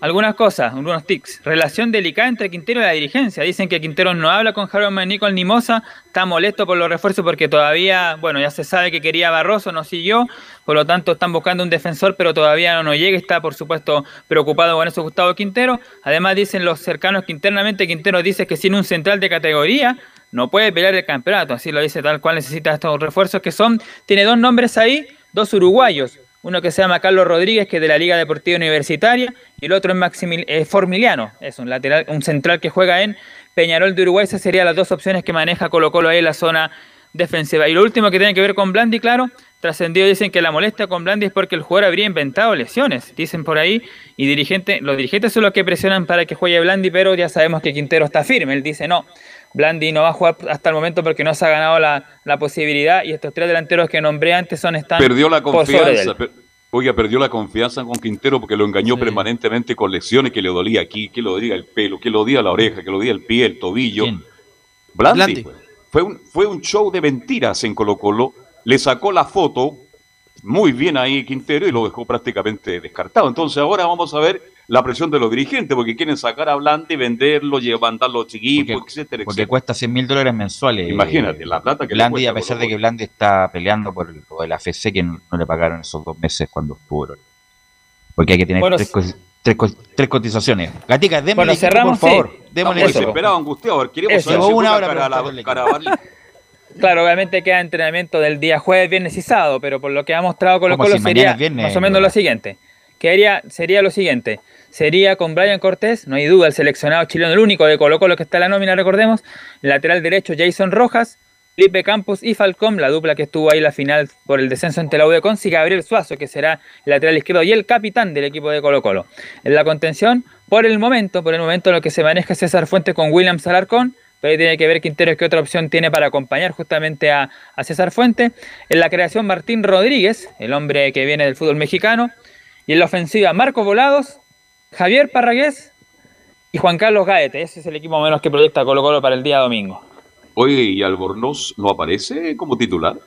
algunas cosas, algunos tics. Relación delicada entre Quintero y la dirigencia. Dicen que Quintero no habla con Harold Nicol ni Moza, está molesto por los refuerzos porque todavía, bueno, ya se sabe que quería Barroso, no siguió, por lo tanto están buscando un defensor, pero todavía no, no llega, está por supuesto preocupado con eso Gustavo Quintero. Además dicen los cercanos que internamente Quintero dice que sin un central de categoría no puede pelear el campeonato, así lo dice tal cual necesita estos refuerzos que son, tiene dos nombres ahí, dos uruguayos, uno que se llama Carlos Rodríguez, que es de la Liga Deportiva Universitaria, y el otro es Maximil eh, Formiliano, es un lateral, un central que juega en Peñarol de Uruguay, esas serían las dos opciones que maneja Colo Colo ahí en la zona defensiva. Y lo último que tiene que ver con Blandi, claro, trascendido dicen que la molestia con Blandi es porque el jugador habría inventado lesiones, dicen por ahí, y dirigente, los dirigentes son los que presionan para que juegue Blandi, pero ya sabemos que Quintero está firme, él dice no. Blandi no va a jugar hasta el momento porque no se ha ganado la, la posibilidad y estos tres delanteros que nombré antes son están Perdió la confianza. per- Oiga, perdió la confianza con Quintero porque lo engañó permanentemente con lesiones que le dolía aquí, que le dolía el pelo, que le dolía la oreja, que le dolía el pie, el tobillo. Blandi. Blandi. pues. Fue un, fue un show de mentiras en Colo Colo. Le sacó la foto muy bien ahí Quintero y lo dejó prácticamente descartado. Entonces ahora vamos a ver la presión de los dirigentes porque quieren sacar a Blandi, venderlo, llevar, mandarlo a los equipos, etcétera, Porque etcétera. cuesta 100 mil dólares mensuales. Imagínate, la plata que le Blandi, cuesta a pesar de que Blandi está peleando por el- por el AFC, que no, no le pagaron esos dos meses cuando estuvo. Porque hay que tener Bueno, tres, co- tres, co- tres cotizaciones. Gatica, démosle Bueno, cerramos, por favor. sí. Démosle Estamos el equipo. desesperados, angustiados. A ver, queremos Eso. saber si una hora el equipo. Carabalí. Claro, obviamente queda entrenamiento del día jueves, viernes y sábado, pero por lo que ha mostrado Colo Colo si sería viernes, más o menos lo Nicolás. siguiente. Quedaría, sería lo siguiente. Sería con Brian Cortés, no hay duda, el seleccionado chileno, el único de Colo Colo que está en la nómina, recordemos. Lateral derecho Jason Rojas, Felipe Campos y Falcón, la dupla que estuvo ahí la final por el descenso ante la U Gabriel Suazo, que será el lateral izquierdo y el capitán del equipo de Colo Colo. En la contención, por el momento, por el momento lo que se maneja César Fuentes con William Salarcón, pero ahí tiene que ver Quinteros qué otra opción tiene para acompañar justamente a, a César Fuente. En la creación, Martín Rodríguez, el hombre que viene del fútbol mexicano. Y en la ofensiva, Marcos Volados, Javier Parragués y Juan Carlos Gaete. Ese es el equipo menos que proyecta Colo Colo para el día domingo. Oye, ¿y Albornoz no aparece como titular?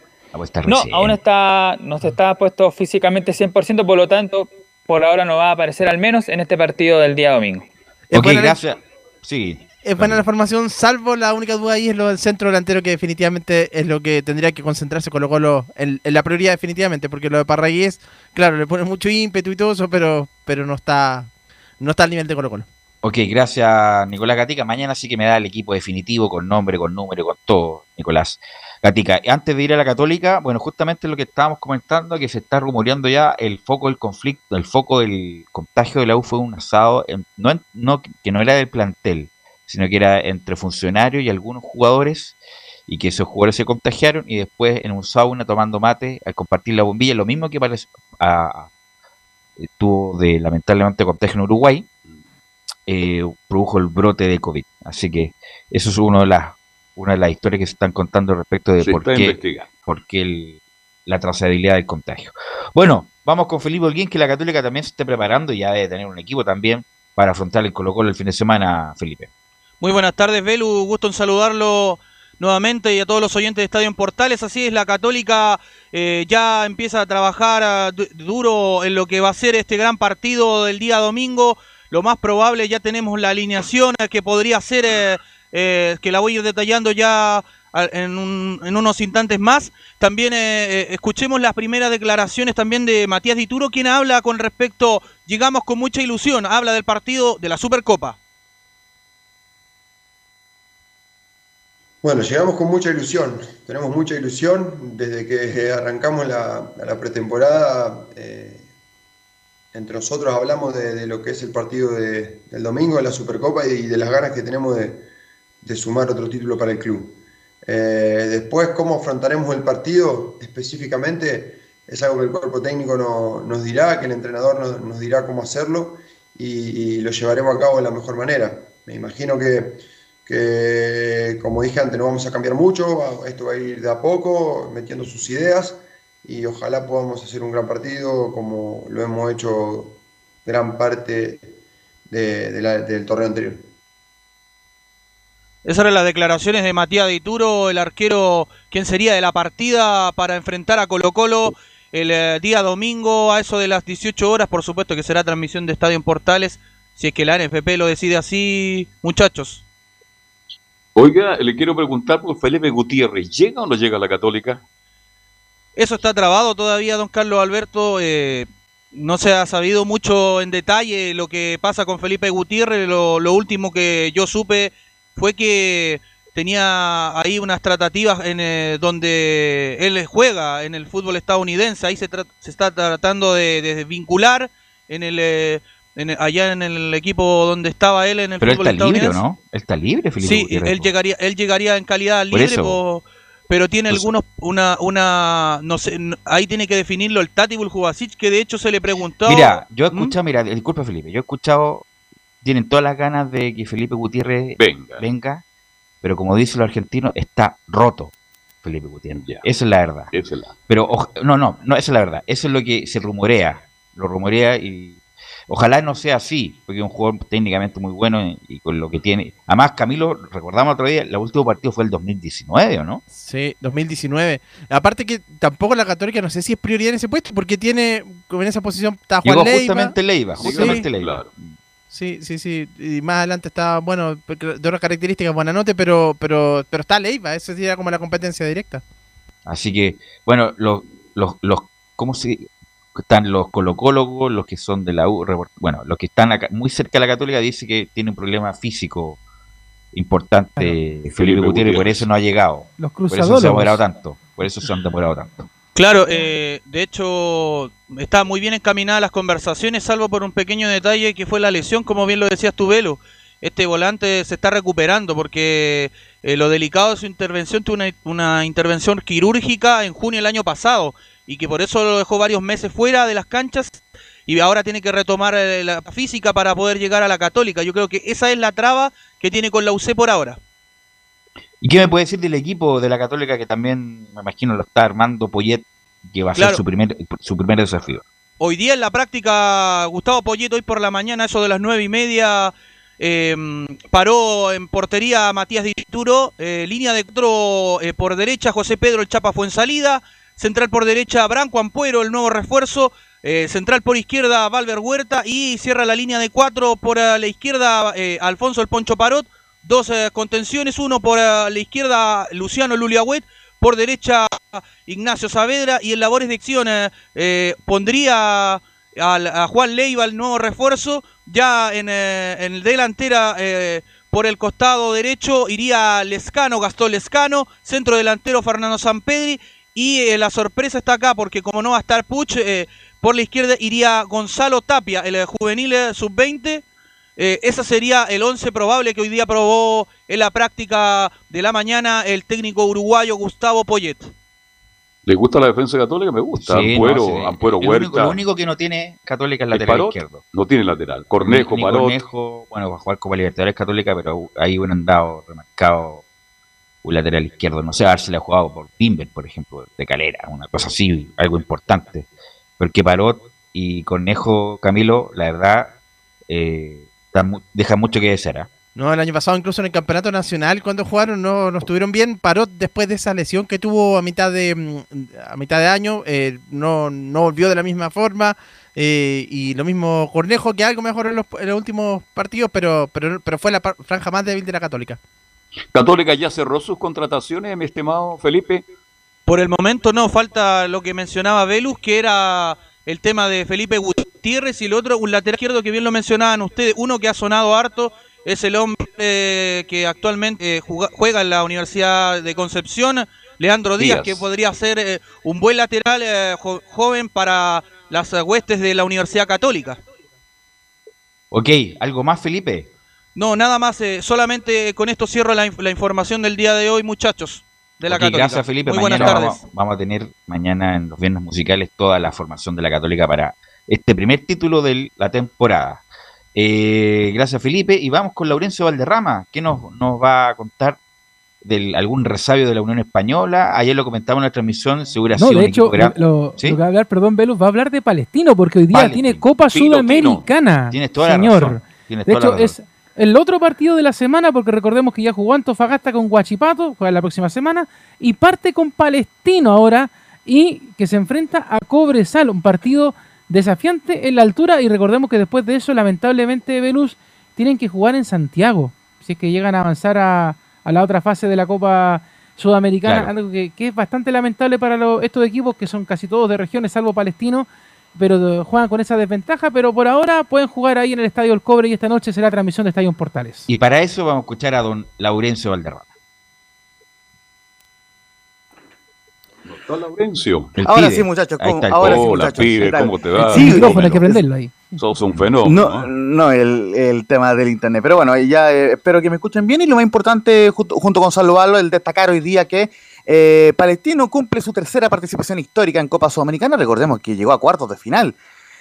No, aún está, no se está puesto físicamente 100%, por lo tanto, por ahora no va a aparecer al menos en este partido del día domingo. Es Ok, gracias. Sí. Es buena la formación, salvo la única duda ahí es lo del centro delantero, que definitivamente es lo que tendría que concentrarse Colo Colo en, en la prioridad definitivamente, porque lo de Parragués, claro, le pone mucho ímpetu y todo eso, pero, pero no está no está al nivel de Colo Colo. Ok, gracias Nicolás Gatica. Mañana sí que me da el equipo definitivo con nombre, con número, con todo, Nicolás Gatica. Antes de ir a la Católica, bueno, justamente lo que estábamos comentando, que se está rumoreando ya el foco del conflicto, el foco del contagio de la U fue un asado, no, no que no era del plantel, sino que era entre funcionarios y algunos jugadores, y que esos jugadores se contagiaron y después en un sauna tomando mate al compartir la bombilla, lo mismo que parece, a- a- tuvo de lamentablemente contagio en Uruguay, eh, produjo el brote de COVID. Así que eso es uno de las, una de las historias que se están contando respecto de Se por qué, por qué el- la trazabilidad del contagio. Bueno, vamos con Felipe Holguín, que la Católica también se está preparando y ya debe tener un equipo también para afrontar el Colo Colo el fin de semana, Felipe. Muy buenas tardes, Belu. Gusto en saludarlo nuevamente y a todos los oyentes de Estadio en Portales. Así es, la Católica eh, ya empieza a trabajar ah, du- duro en lo que va a ser este gran partido del día domingo. Lo más probable, ya tenemos la alineación eh, que podría ser, eh, eh, que la voy a ir detallando ya a- en, en unos instantes más. También eh, escuchemos las primeras declaraciones también de Matías Dituro, quien habla con respecto, llegamos con mucha ilusión, habla del partido de la Supercopa. Bueno, llegamos con mucha ilusión, tenemos mucha ilusión desde que arrancamos la, la pretemporada. eh, entre nosotros hablamos de, de lo que es el partido de- del domingo de la Supercopa y de las ganas que tenemos de, de sumar otro título para el club. Eh, después, cómo afrontaremos el partido específicamente es algo que el cuerpo técnico no- nos dirá, que el entrenador nos, nos dirá cómo hacerlo y, y lo llevaremos a cabo de la mejor manera. Me imagino que, que, como dije antes, no vamos a cambiar mucho, esto va a ir de a poco, metiendo sus ideas y ojalá podamos hacer un gran partido como lo hemos hecho gran parte de- de del torneo anterior. Esas eran las declaraciones de Matías Dituro, el arquero, quien sería de la partida para enfrentar a Colo Colo el eh, día domingo a eso de las 18 horas. Por supuesto que será transmisión de Estadio en Portales, si es que la NFP lo decide así, muchachos. Oiga, le quiero preguntar por Felipe Gutiérrez, ¿llega o no llega a la Católica? Eso está trabado todavía, don Carlos Alberto. eh, no se ha sabido mucho en detalle lo que pasa con Felipe Gutiérrez. Lo, lo último que yo supe fue que tenía ahí unas tratativas en eh, donde él juega en el fútbol estadounidense. Ahí se, se está tratando de, de vincular en el, eh, en el- allá en el equipo donde estaba él en el Pero él fútbol está libre, ¿o estadounidense. no? Él está libre, Felipe Sí, Gutiérrez. él llegaría, él llegaría en calidad libre, pero tiene algunos, una, una, no sé, ahí tiene que definirlo el Tati Buljubasic, que de hecho se le preguntó. Mira, yo he ¿Mm? escuchado, mira, disculpa Felipe, yo he escuchado, tienen todas las ganas de que Felipe Gutiérrez venga, pero como dicen los argentinos, está roto Felipe Gutiérrez. Esa es la verdad. Esa es la- Pero, no, no, no, esa es la verdad. Eso es lo que se rumorea, lo rumorea y ojalá no sea así, porque es un jugador técnicamente muy bueno y, y con lo que tiene. Además, Camilo, recordamos otro día, el último partido fue el 2019, ¿o no? Sí, 2019. Aparte que tampoco la Católica no sé si es prioridad en ese puesto, porque tiene, como en esa posición está Juan Llegó Leiva. justamente Leiva, Sí. justamente Leiva. Sí, sí, sí. Y más adelante está, bueno, de otras características, Buenanote, pero, pero, pero está Leiva. Eso sí era como la competencia directa. Así que, bueno, los, los, los ¿cómo se están los colocólogos, los que son de la U, bueno, los que están acá, muy cerca de la Católica dice que tiene un problema físico importante Felipe Gutiérrez y por eso no ha llegado. Los Por eso se ha cruzadores. demorado tanto. Por eso se han demorado tanto. Claro, eh, de hecho está muy bien encaminadas las conversaciones, salvo por un pequeño detalle que fue la lesión, como bien lo decías tú, Velo. Este volante se está recuperando porque eh, lo delicado de su intervención tuvo una, una intervención quirúrgica en junio del año pasado y que por eso lo dejó varios meses fuera de las canchas y ahora tiene que retomar eh, la física para poder llegar a la católica. Yo creo que esa es la traba que tiene con la UC por ahora. ¿Y qué me puede decir del equipo de la Católica que también, me imagino, lo está armando Poyet, que va a Claro. ser su primer, su primer desafío? Hoy día en la práctica, Gustavo Poyeto, hoy por la mañana, eso de las nueve y media, eh, paró en portería a Matías Dituro, eh, línea de cuatro eh, por derecha, José Pedro el Chapa fue en salida, central por derecha, Branco Ampuero, el nuevo refuerzo, eh, central por izquierda, Valver Huerta, y cierra la línea de cuatro por eh, la izquierda, eh, Alfonso el Poncho Parot, dos contenciones, uno por la izquierda, Luciano Luliagüet, por derecha Ignacio Saavedra. Y en labores de acción pondría a Juan Leiva el nuevo refuerzo. Ya en, en delantera por el costado derecho iría Lescano, Gastón Lescano, centro delantero Fernando Sampedri y eh, la sorpresa está acá porque como no va a estar Puch, eh, por la izquierda iría Gonzalo Tapia, el eh, juvenil eh, sub-20. Eh, ese sería el 11 probable que hoy día probó en la práctica de la mañana el técnico uruguayo Gustavo Poyet. ¿Le gusta la defensa católica? Me gusta. Sí, Ampuero, no, sí. Ampuero El Huerta. único- lo único que no tiene Católica es ¿Es lateral Parot? izquierdo. No tiene lateral. Cornejo, Ni Parot. Cornejo, bueno, va a jugar Copa Libertadores Católica, pero ahí hubieran dado remarcado un lateral izquierdo. No sé, a ver si le ha jugado por Timber, por ejemplo, de Calera, una cosa así, algo importante. Porque Parot y Cornejo, Camilo, la verdad, eh, dejan mucho que desear. ¿ah? No, el año pasado incluso en el campeonato nacional cuando jugaron no, no estuvieron bien. Paró después de esa lesión que tuvo a mitad de mm, a mitad de año, eh, no, no volvió de la misma forma. eh, y lo mismo Cornejo que algo mejor en los, en los últimos partidos, pero, pero, pero fue la franja más débil de la Católica. Católica ya cerró sus contrataciones, mi estimado Felipe. Por el momento no, falta lo que mencionaba Velus, que era el tema de Felipe Gutiérrez y el otro, un lateral izquierdo que bien lo mencionaban ustedes, uno que ha sonado harto, es el hombre eh, que actualmente eh, juega en la Universidad de Concepción, Leandro Díaz, Díaz. que podría ser eh, un buen lateral jo- joven para las huestes de la Universidad Católica. Ok, ¿algo más, Felipe? No, nada más, eh, solamente con esto cierro la, inf- la información del día de hoy, muchachos, de la Católica. gracias, Felipe. Muy buenas mañana tardes. vamos, vamos a tener mañana en los viernes musicales toda la formación de la Católica para este primer título de la temporada. Eh, gracias, Felipe. Y vamos con Laurencio Valderrama, que nos, nos va a contar de algún resabio de la Unión Española. Ayer lo comentamos en la transmisión, seguro ha No, sido de un hecho, gran- lo, ¿Sí? lo que va a hablar, perdón, Velus, va a hablar de Palestino, porque hoy día Palestino. tiene Copa Sudamericana. Tienes toda la señor. razón, tienes de toda la hecho, razón. es el otro partido de la semana, porque recordemos que ya jugó Antofagasta con Guachipato, juega la próxima semana, y parte con Palestino ahora, y que se enfrenta a Cobresal, un partido desafiante en la altura, y recordemos que después de eso, lamentablemente, Velus, tienen que jugar en Santiago, si es que llegan a avanzar a, a la otra fase de la Copa Sudamericana, Claro. algo que, que es bastante lamentable para los- estos equipos que son casi todos de regiones, salvo Palestino, pero eh, juegan con esa desventaja, pero por ahora pueden jugar ahí en el Estadio El Cobre y esta noche será transmisión de Estadio Portales. Y para eso vamos a escuchar a don Laurencio Valderrama. Doctor Laurencio. El Ahora sí, muchachos, Ahí ¿cómo- está el ahora sí, muchachos. pibe, ¿qué tal? ¿cómo te va? Sí, el micrófono hay que prenderlo ahí. Sos un fenómeno. No, no el, el tema del internet. Pero bueno, ya eh, espero que me escuchen bien. Y lo más importante, junto, junto con Salvador, el destacar hoy día que eh, Palestino cumple su tercera participación histórica en Copa Sudamericana. Recordemos que llegó a cuartos de final.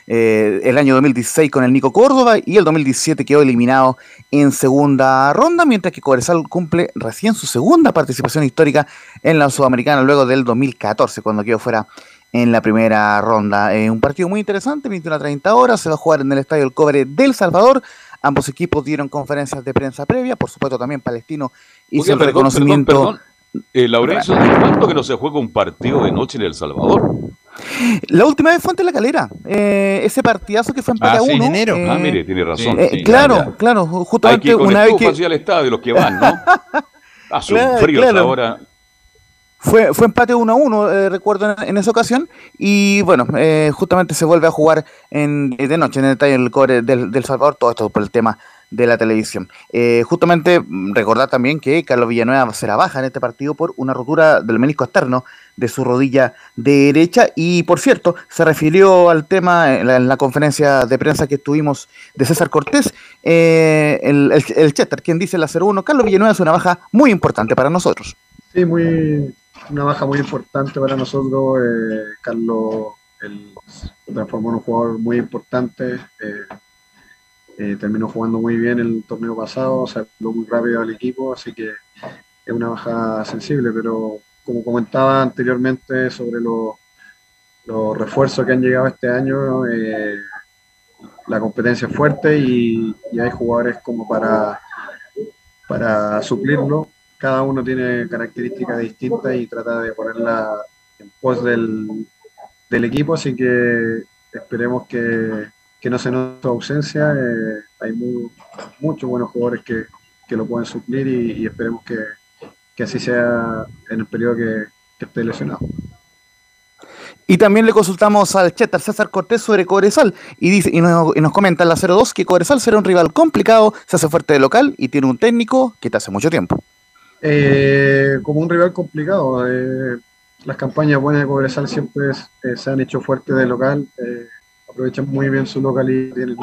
eh, el año 2016 con el Nico Córdoba y el 2017 quedó eliminado en segunda ronda, mientras que Cobresal cumple recién su segunda participación histórica en la Sudamericana luego del 2014, cuando quedó fuera en la primera ronda. Eh, un partido muy interesante, 21 a 30 horas, se va a jugar en el Estadio El Cobre del Salvador. Ambos equipos dieron conferencias de prensa previa, por supuesto también Palestino hizo Oye, el perdón, reconocimiento. perdón, perdón. Eh, Laurencio, ¿hace cuánto que no se juega un partido de noche en El Salvador? La última vez fue ante la calera. Eh, ese partidazo que fue empate Ah, a sí, uno. en enero. eh, Ah, mire, tiene razón. eh, Sí, claro, ya, ya. claro, Hay que justamente ir con una vez que así al estadio, los que van, ¿no? Hace Claro, un frío claro. ahora. Fue, fue empate 1 a 1, eh, recuerdo en, en esa ocasión. Y bueno, eh, justamente se vuelve a jugar en, de noche en el detalle del cobre del, del Salvador. Todo esto por el tema de la televisión. Eh, justamente mm, recordar también que Carlos Villanueva será baja en este partido por una rotura del menisco externo de su rodilla derecha y por cierto se refirió al tema en la, conferencia de prensa que tuvimos de César Cortés, eh, el, el, Chester, quien dice la 01, Carlos Villanueva es una baja muy importante para nosotros. Sí, muy, una baja muy importante para nosotros. Eh, Carlos el, transformó en un jugador muy importante. Eh, eh, terminó jugando muy bien el torneo pasado, salió muy rápido al equipo, así que es una baja sensible, pero como comentaba anteriormente sobre los, los refuerzos que han llegado este año, la competencia es fuerte y, y, hay jugadores como para, para suplirlo. Cada uno tiene características distintas y trata de ponerla en pos del, equipo, así que esperemos que, no se note su ausencia. Eh, hay muchos buenos jugadores que, lo pueden suplir y, esperemos que, así sea en el periodo que, esté lesionado. Y también le consultamos al Chetar César Cortés sobre Cobresal y, dice, y, nos, y nos comenta en la 02 que Cobresal será un rival complicado, se hace fuerte de local y tiene un técnico que te hace mucho tiempo. Eh, como un rival complicado. Eh, las campañas buenas de Cobresal siempre se han hecho fuertes de local, aprovechan muy bien su localidad, tienen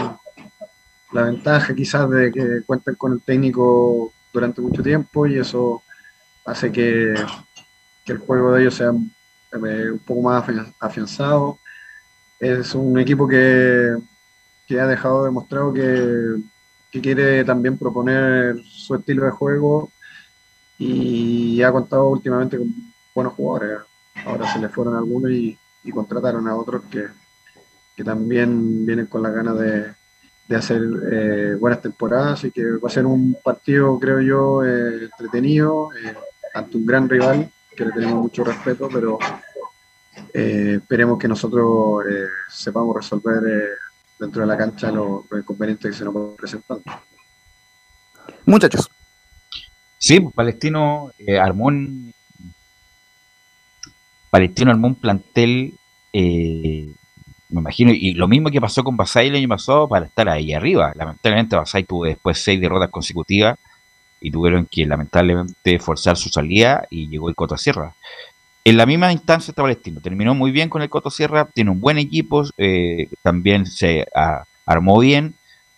la ventaja quizás de que cuentan con el técnico durante mucho tiempo y eso hace que, el juego de ellos sea un poco más afianzado. Es un equipo que, ha dejado demostrado que, que quiere también proponer su estilo de juego y ha contado últimamente con buenos jugadores. Ahora se le fueron algunos y, contrataron a otros que, también vienen con la ganas de, hacer eh, buenas temporadas y que va a ser un partido, creo yo, eh, entretenido eh, ante un gran rival que le tenemos mucho respeto, pero esperemos que nosotros sepamos resolver dentro de la cancha los, los inconvenientes que se nos presentan. Muchachos. Sí, pues, Palestino eh, armó un, Palestino armó un plantel, eh, me imagino, y lo mismo que pasó con Basay el año pasado para estar ahí arriba. Lamentablemente Basay tuvo después seis derrotas consecutivas y tuvieron que lamentablemente forzar su salida y llegó el Coto Sierra. En la misma instancia está Palestino, terminó muy bien con el Coto Sierra, tiene un buen equipo, eh, también se armó bien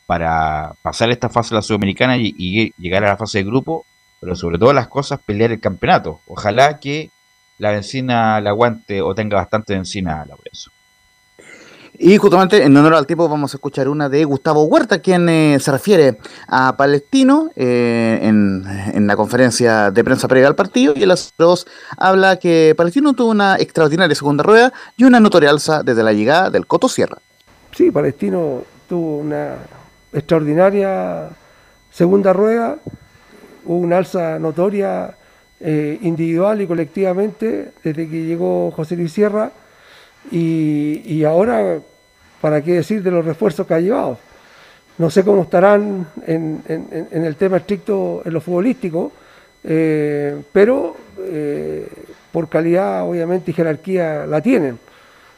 para pasar esta fase de la Sudamericana y llegar a la fase de grupo pero sobre todas las cosas pelear el campeonato. Ojalá que la benzina la aguante o tenga bastante benzina la preso. Y justamente en honor al tiempo vamos a escuchar una de Gustavo Huerta, quien eh, se refiere a Palestino eh, en, la conferencia de prensa previa al partido. Y en las dos habla que Palestino tuvo una extraordinaria segunda rueda y una notoria alza desde la llegada del Coto Sierra. Sí, Palestino tuvo una extraordinaria segunda rueda hubo una alza notoria eh, individual y colectivamente desde que llegó José Luis Sierra y, ahora, ¿para qué decir de los refuerzos que ha llevado? No sé cómo estarán en, el tema estricto en lo futbolístico, eh, pero eh, por calidad obviamente y jerarquía la tienen.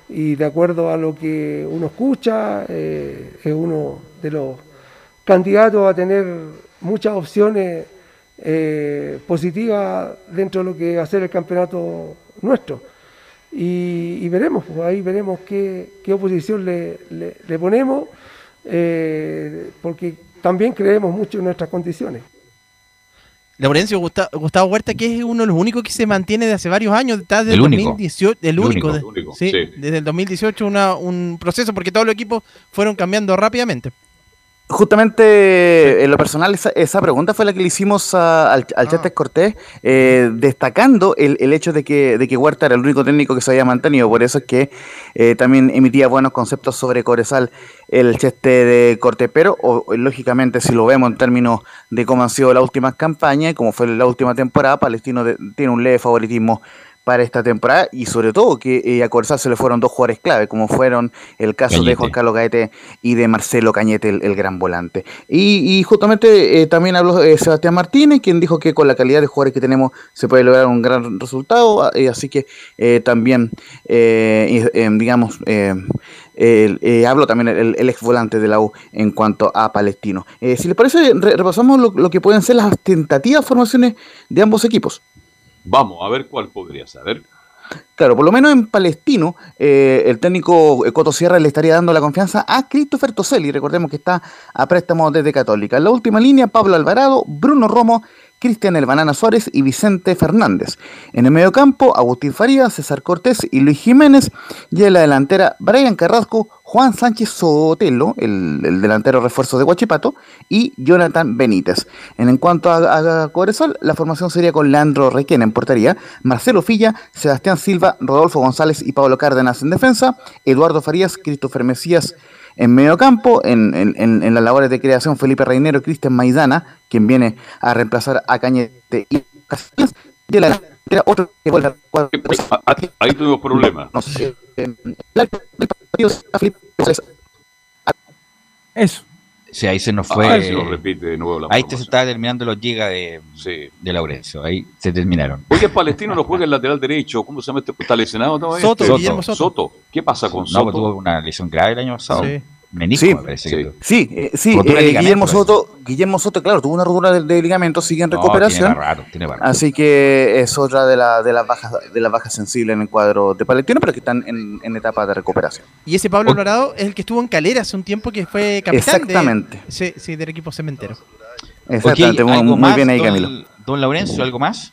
Y de acuerdo a lo que uno escucha, es uno de los candidatos a tener muchas opciones eh, positiva dentro de lo que va a ser el campeonato nuestro. Y, veremos, pues, ahí veremos qué, oposición le, ponemos, eh, porque también creemos mucho en nuestras condiciones. Laurencio Gustavo, Huerta, que es uno de los únicos que se mantiene de hace varios años, está desde el, 2018, el único, desde el 2018 un proceso, porque todos los equipos fueron cambiando rápidamente. Justamente en lo personal esa, pregunta fue la que le hicimos al, al ah. Cortés, eh, destacando el, hecho de que, de que Huerta era el único técnico que se había mantenido, por eso es que eh, también emitía buenos conceptos sobre Corezal el Cheste de Cortés, pero lógicamente si lo vemos en términos de cómo han sido las últimas campañas, como fue la última temporada, Palestino tiene un leve favoritismo para esta temporada y sobre todo que eh, a se le fueron dos jugadores clave, como fueron el caso de Juan Carlos Gaete y de Marcelo Cañete, el, gran volante. Y, justamente eh, también habló eh, Sebastián Martínez, quien dijo que con la calidad de jugadores que tenemos se puede lograr un gran resultado, así que también, digamos, el, eh, habló también el, el, ex volante de la U en cuanto a Palestino. Eh, si les parece, re, repasamos lo, lo, que pueden ser las tentativas formaciones de ambos equipos. Vamos a ver cuál podría ver. Claro, por lo menos en Palestino, eh, el técnico Coto Sierra le estaría dando la confianza a Christopher Toselli, recordemos que está a préstamo desde Católica. En la última línea, Pablo Alvarado, Bruno Romo, Cristian El Banana Suárez y Vicente Fernández. En el mediocampo, Agustín Farías, César Cortés y Luis Jiménez. Y en la delantera, Brian Carrasco, Juan Sánchez Sotelo, el, el delantero refuerzo de Huachipato, y Jonathan Benítez. En, en cuanto a, a Cobresal, la formación sería con Leandro Requena en portería, Marcelo Filla, Sebastián Silva, Rodolfo González y Pablo Cárdenas en defensa, Eduardo Farías, Christopher Mesías en medio campo, en, las labores de creación, Felipe Reinero, Cristian Maidana, quien viene a reemplazar a Cañete y Casillas, la era otro que vuelve a cuadro. Ahí tuvimos problemas. No sé. Eso. Sí, ahí se nos fue. Ah, se lo repite de nuevo la ahí se estaba terminando los gigas de, sí. de Laurencio. Ahí se terminaron. Oye, Palestino no juega el lateral derecho. ¿Cómo se llama este? ¿Está lesionado todavía? Soto. Guillermo Soto. Soto. ¿Qué pasa con Soto? No, tuvo una lesión grave el año pasado. Sí. Menisco, Sí, me parece sí, que sí, eh, sí, eh, ligamento, Guillermo. Soto, Guillermo Soto, claro, tuvo una rotura de, de ligamento, sigue en No, recuperación. tiene raro, tiene raro. Así que es otra de, la, de las bajas de las bajas sensibles en el cuadro de Palestino, pero que están en, en etapa de recuperación. Y ese Pablo Alvarado es el que estuvo en Calera hace un tiempo que fue capitán Exactamente. De, sí, sí, del equipo cementero. Exactamente, muy, ¿algo muy más, bien ahí, don- Camilo. Don Laurencio, ¿algo más?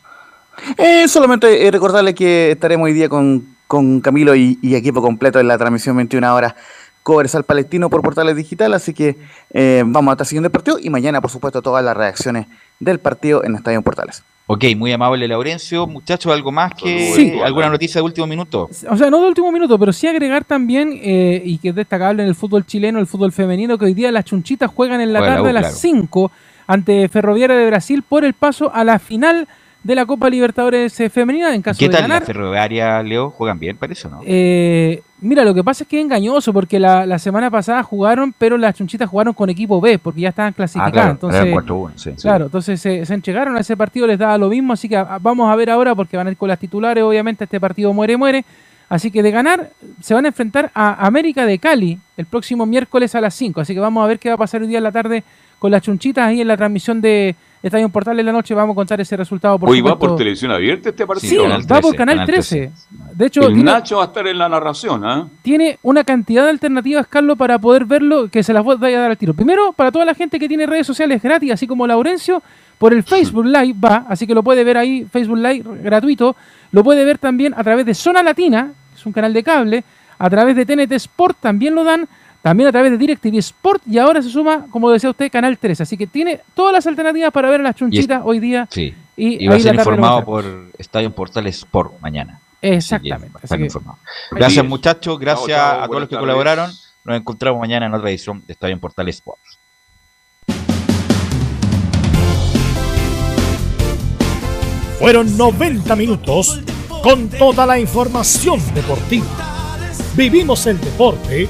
Eh, solamente eh, recordarle que estaremos hoy día con, con Camilo y, y equipo completo en la transmisión 21 horas Cobresal Palestino por Portales Digital, así que eh, vamos a estar siguiendo el partido y mañana, por supuesto, todas las reacciones del partido en Estadio Portales. Ok, muy amable Laurencio. Muchachos, ¿algo más que Sí. alguna noticia de último minuto? O sea, no de último minuto, pero sí agregar también, eh, y que es destacable en el fútbol chileno, el fútbol femenino, que hoy día las chunchitas juegan en la Juega la tarde U, a las claro. 5 ante Ferroviaria de Brasil por el paso a la final de la Copa Libertadores eh, Femenina en caso ¿Qué de tal ganar. la ferroviaria, Leo? ¿Juegan bien, parece o no? Eh, mira, lo que pasa es que es engañoso porque la, la semana pasada jugaron, pero las chunchitas jugaron con equipo B porque ya estaban clasificadas. Ah, claro, entonces, eran 4-1, sí. Claro, entonces se, se entregaron a ese partido, les daba lo mismo, así que a- vamos a ver ahora porque van a ir con las titulares, obviamente este partido muere, muere. Así que de ganar se van a enfrentar a América de Cali el próximo miércoles a las 5. Así que vamos a ver qué va a pasar hoy día en la tarde con las chunchitas ahí en la transmisión de Estadio Portal en la noche. Vamos a contar ese resultado por Hoy va supuesto. por televisión abierta este Sí, partido. va por Canal 13. De hecho, el tiene, Nacho va a estar en la narración, ¿ah? tiene una cantidad de alternativas, Carlos, para poder verlo, que se las voy a dar al tiro. Primero, para toda la gente que tiene redes sociales gratis, así como Laurencio, por el Facebook Live va, así que lo puede ver ahí, Facebook Live gratuito. Lo puede ver también a través de Zona Latina, que es un canal de cable, a través de TNT Sport también lo dan, también a través de DirecTV Sport y ahora se suma, como decía usted, Canal 13. Así que tiene todas las alternativas para ver a las chunchitas hoy día. Sí. Y, Y va a ser informado por Estadio en Portales por mañana. Exactamente. Así que- informado. Gracias muchachos, gracias Chao, chao, a todos los que tardes. colaboraron. Nos encontramos mañana en otra edición de Estadio en Portales Sports. Fueron 90 minutos con toda la información deportiva. Vivimos el deporte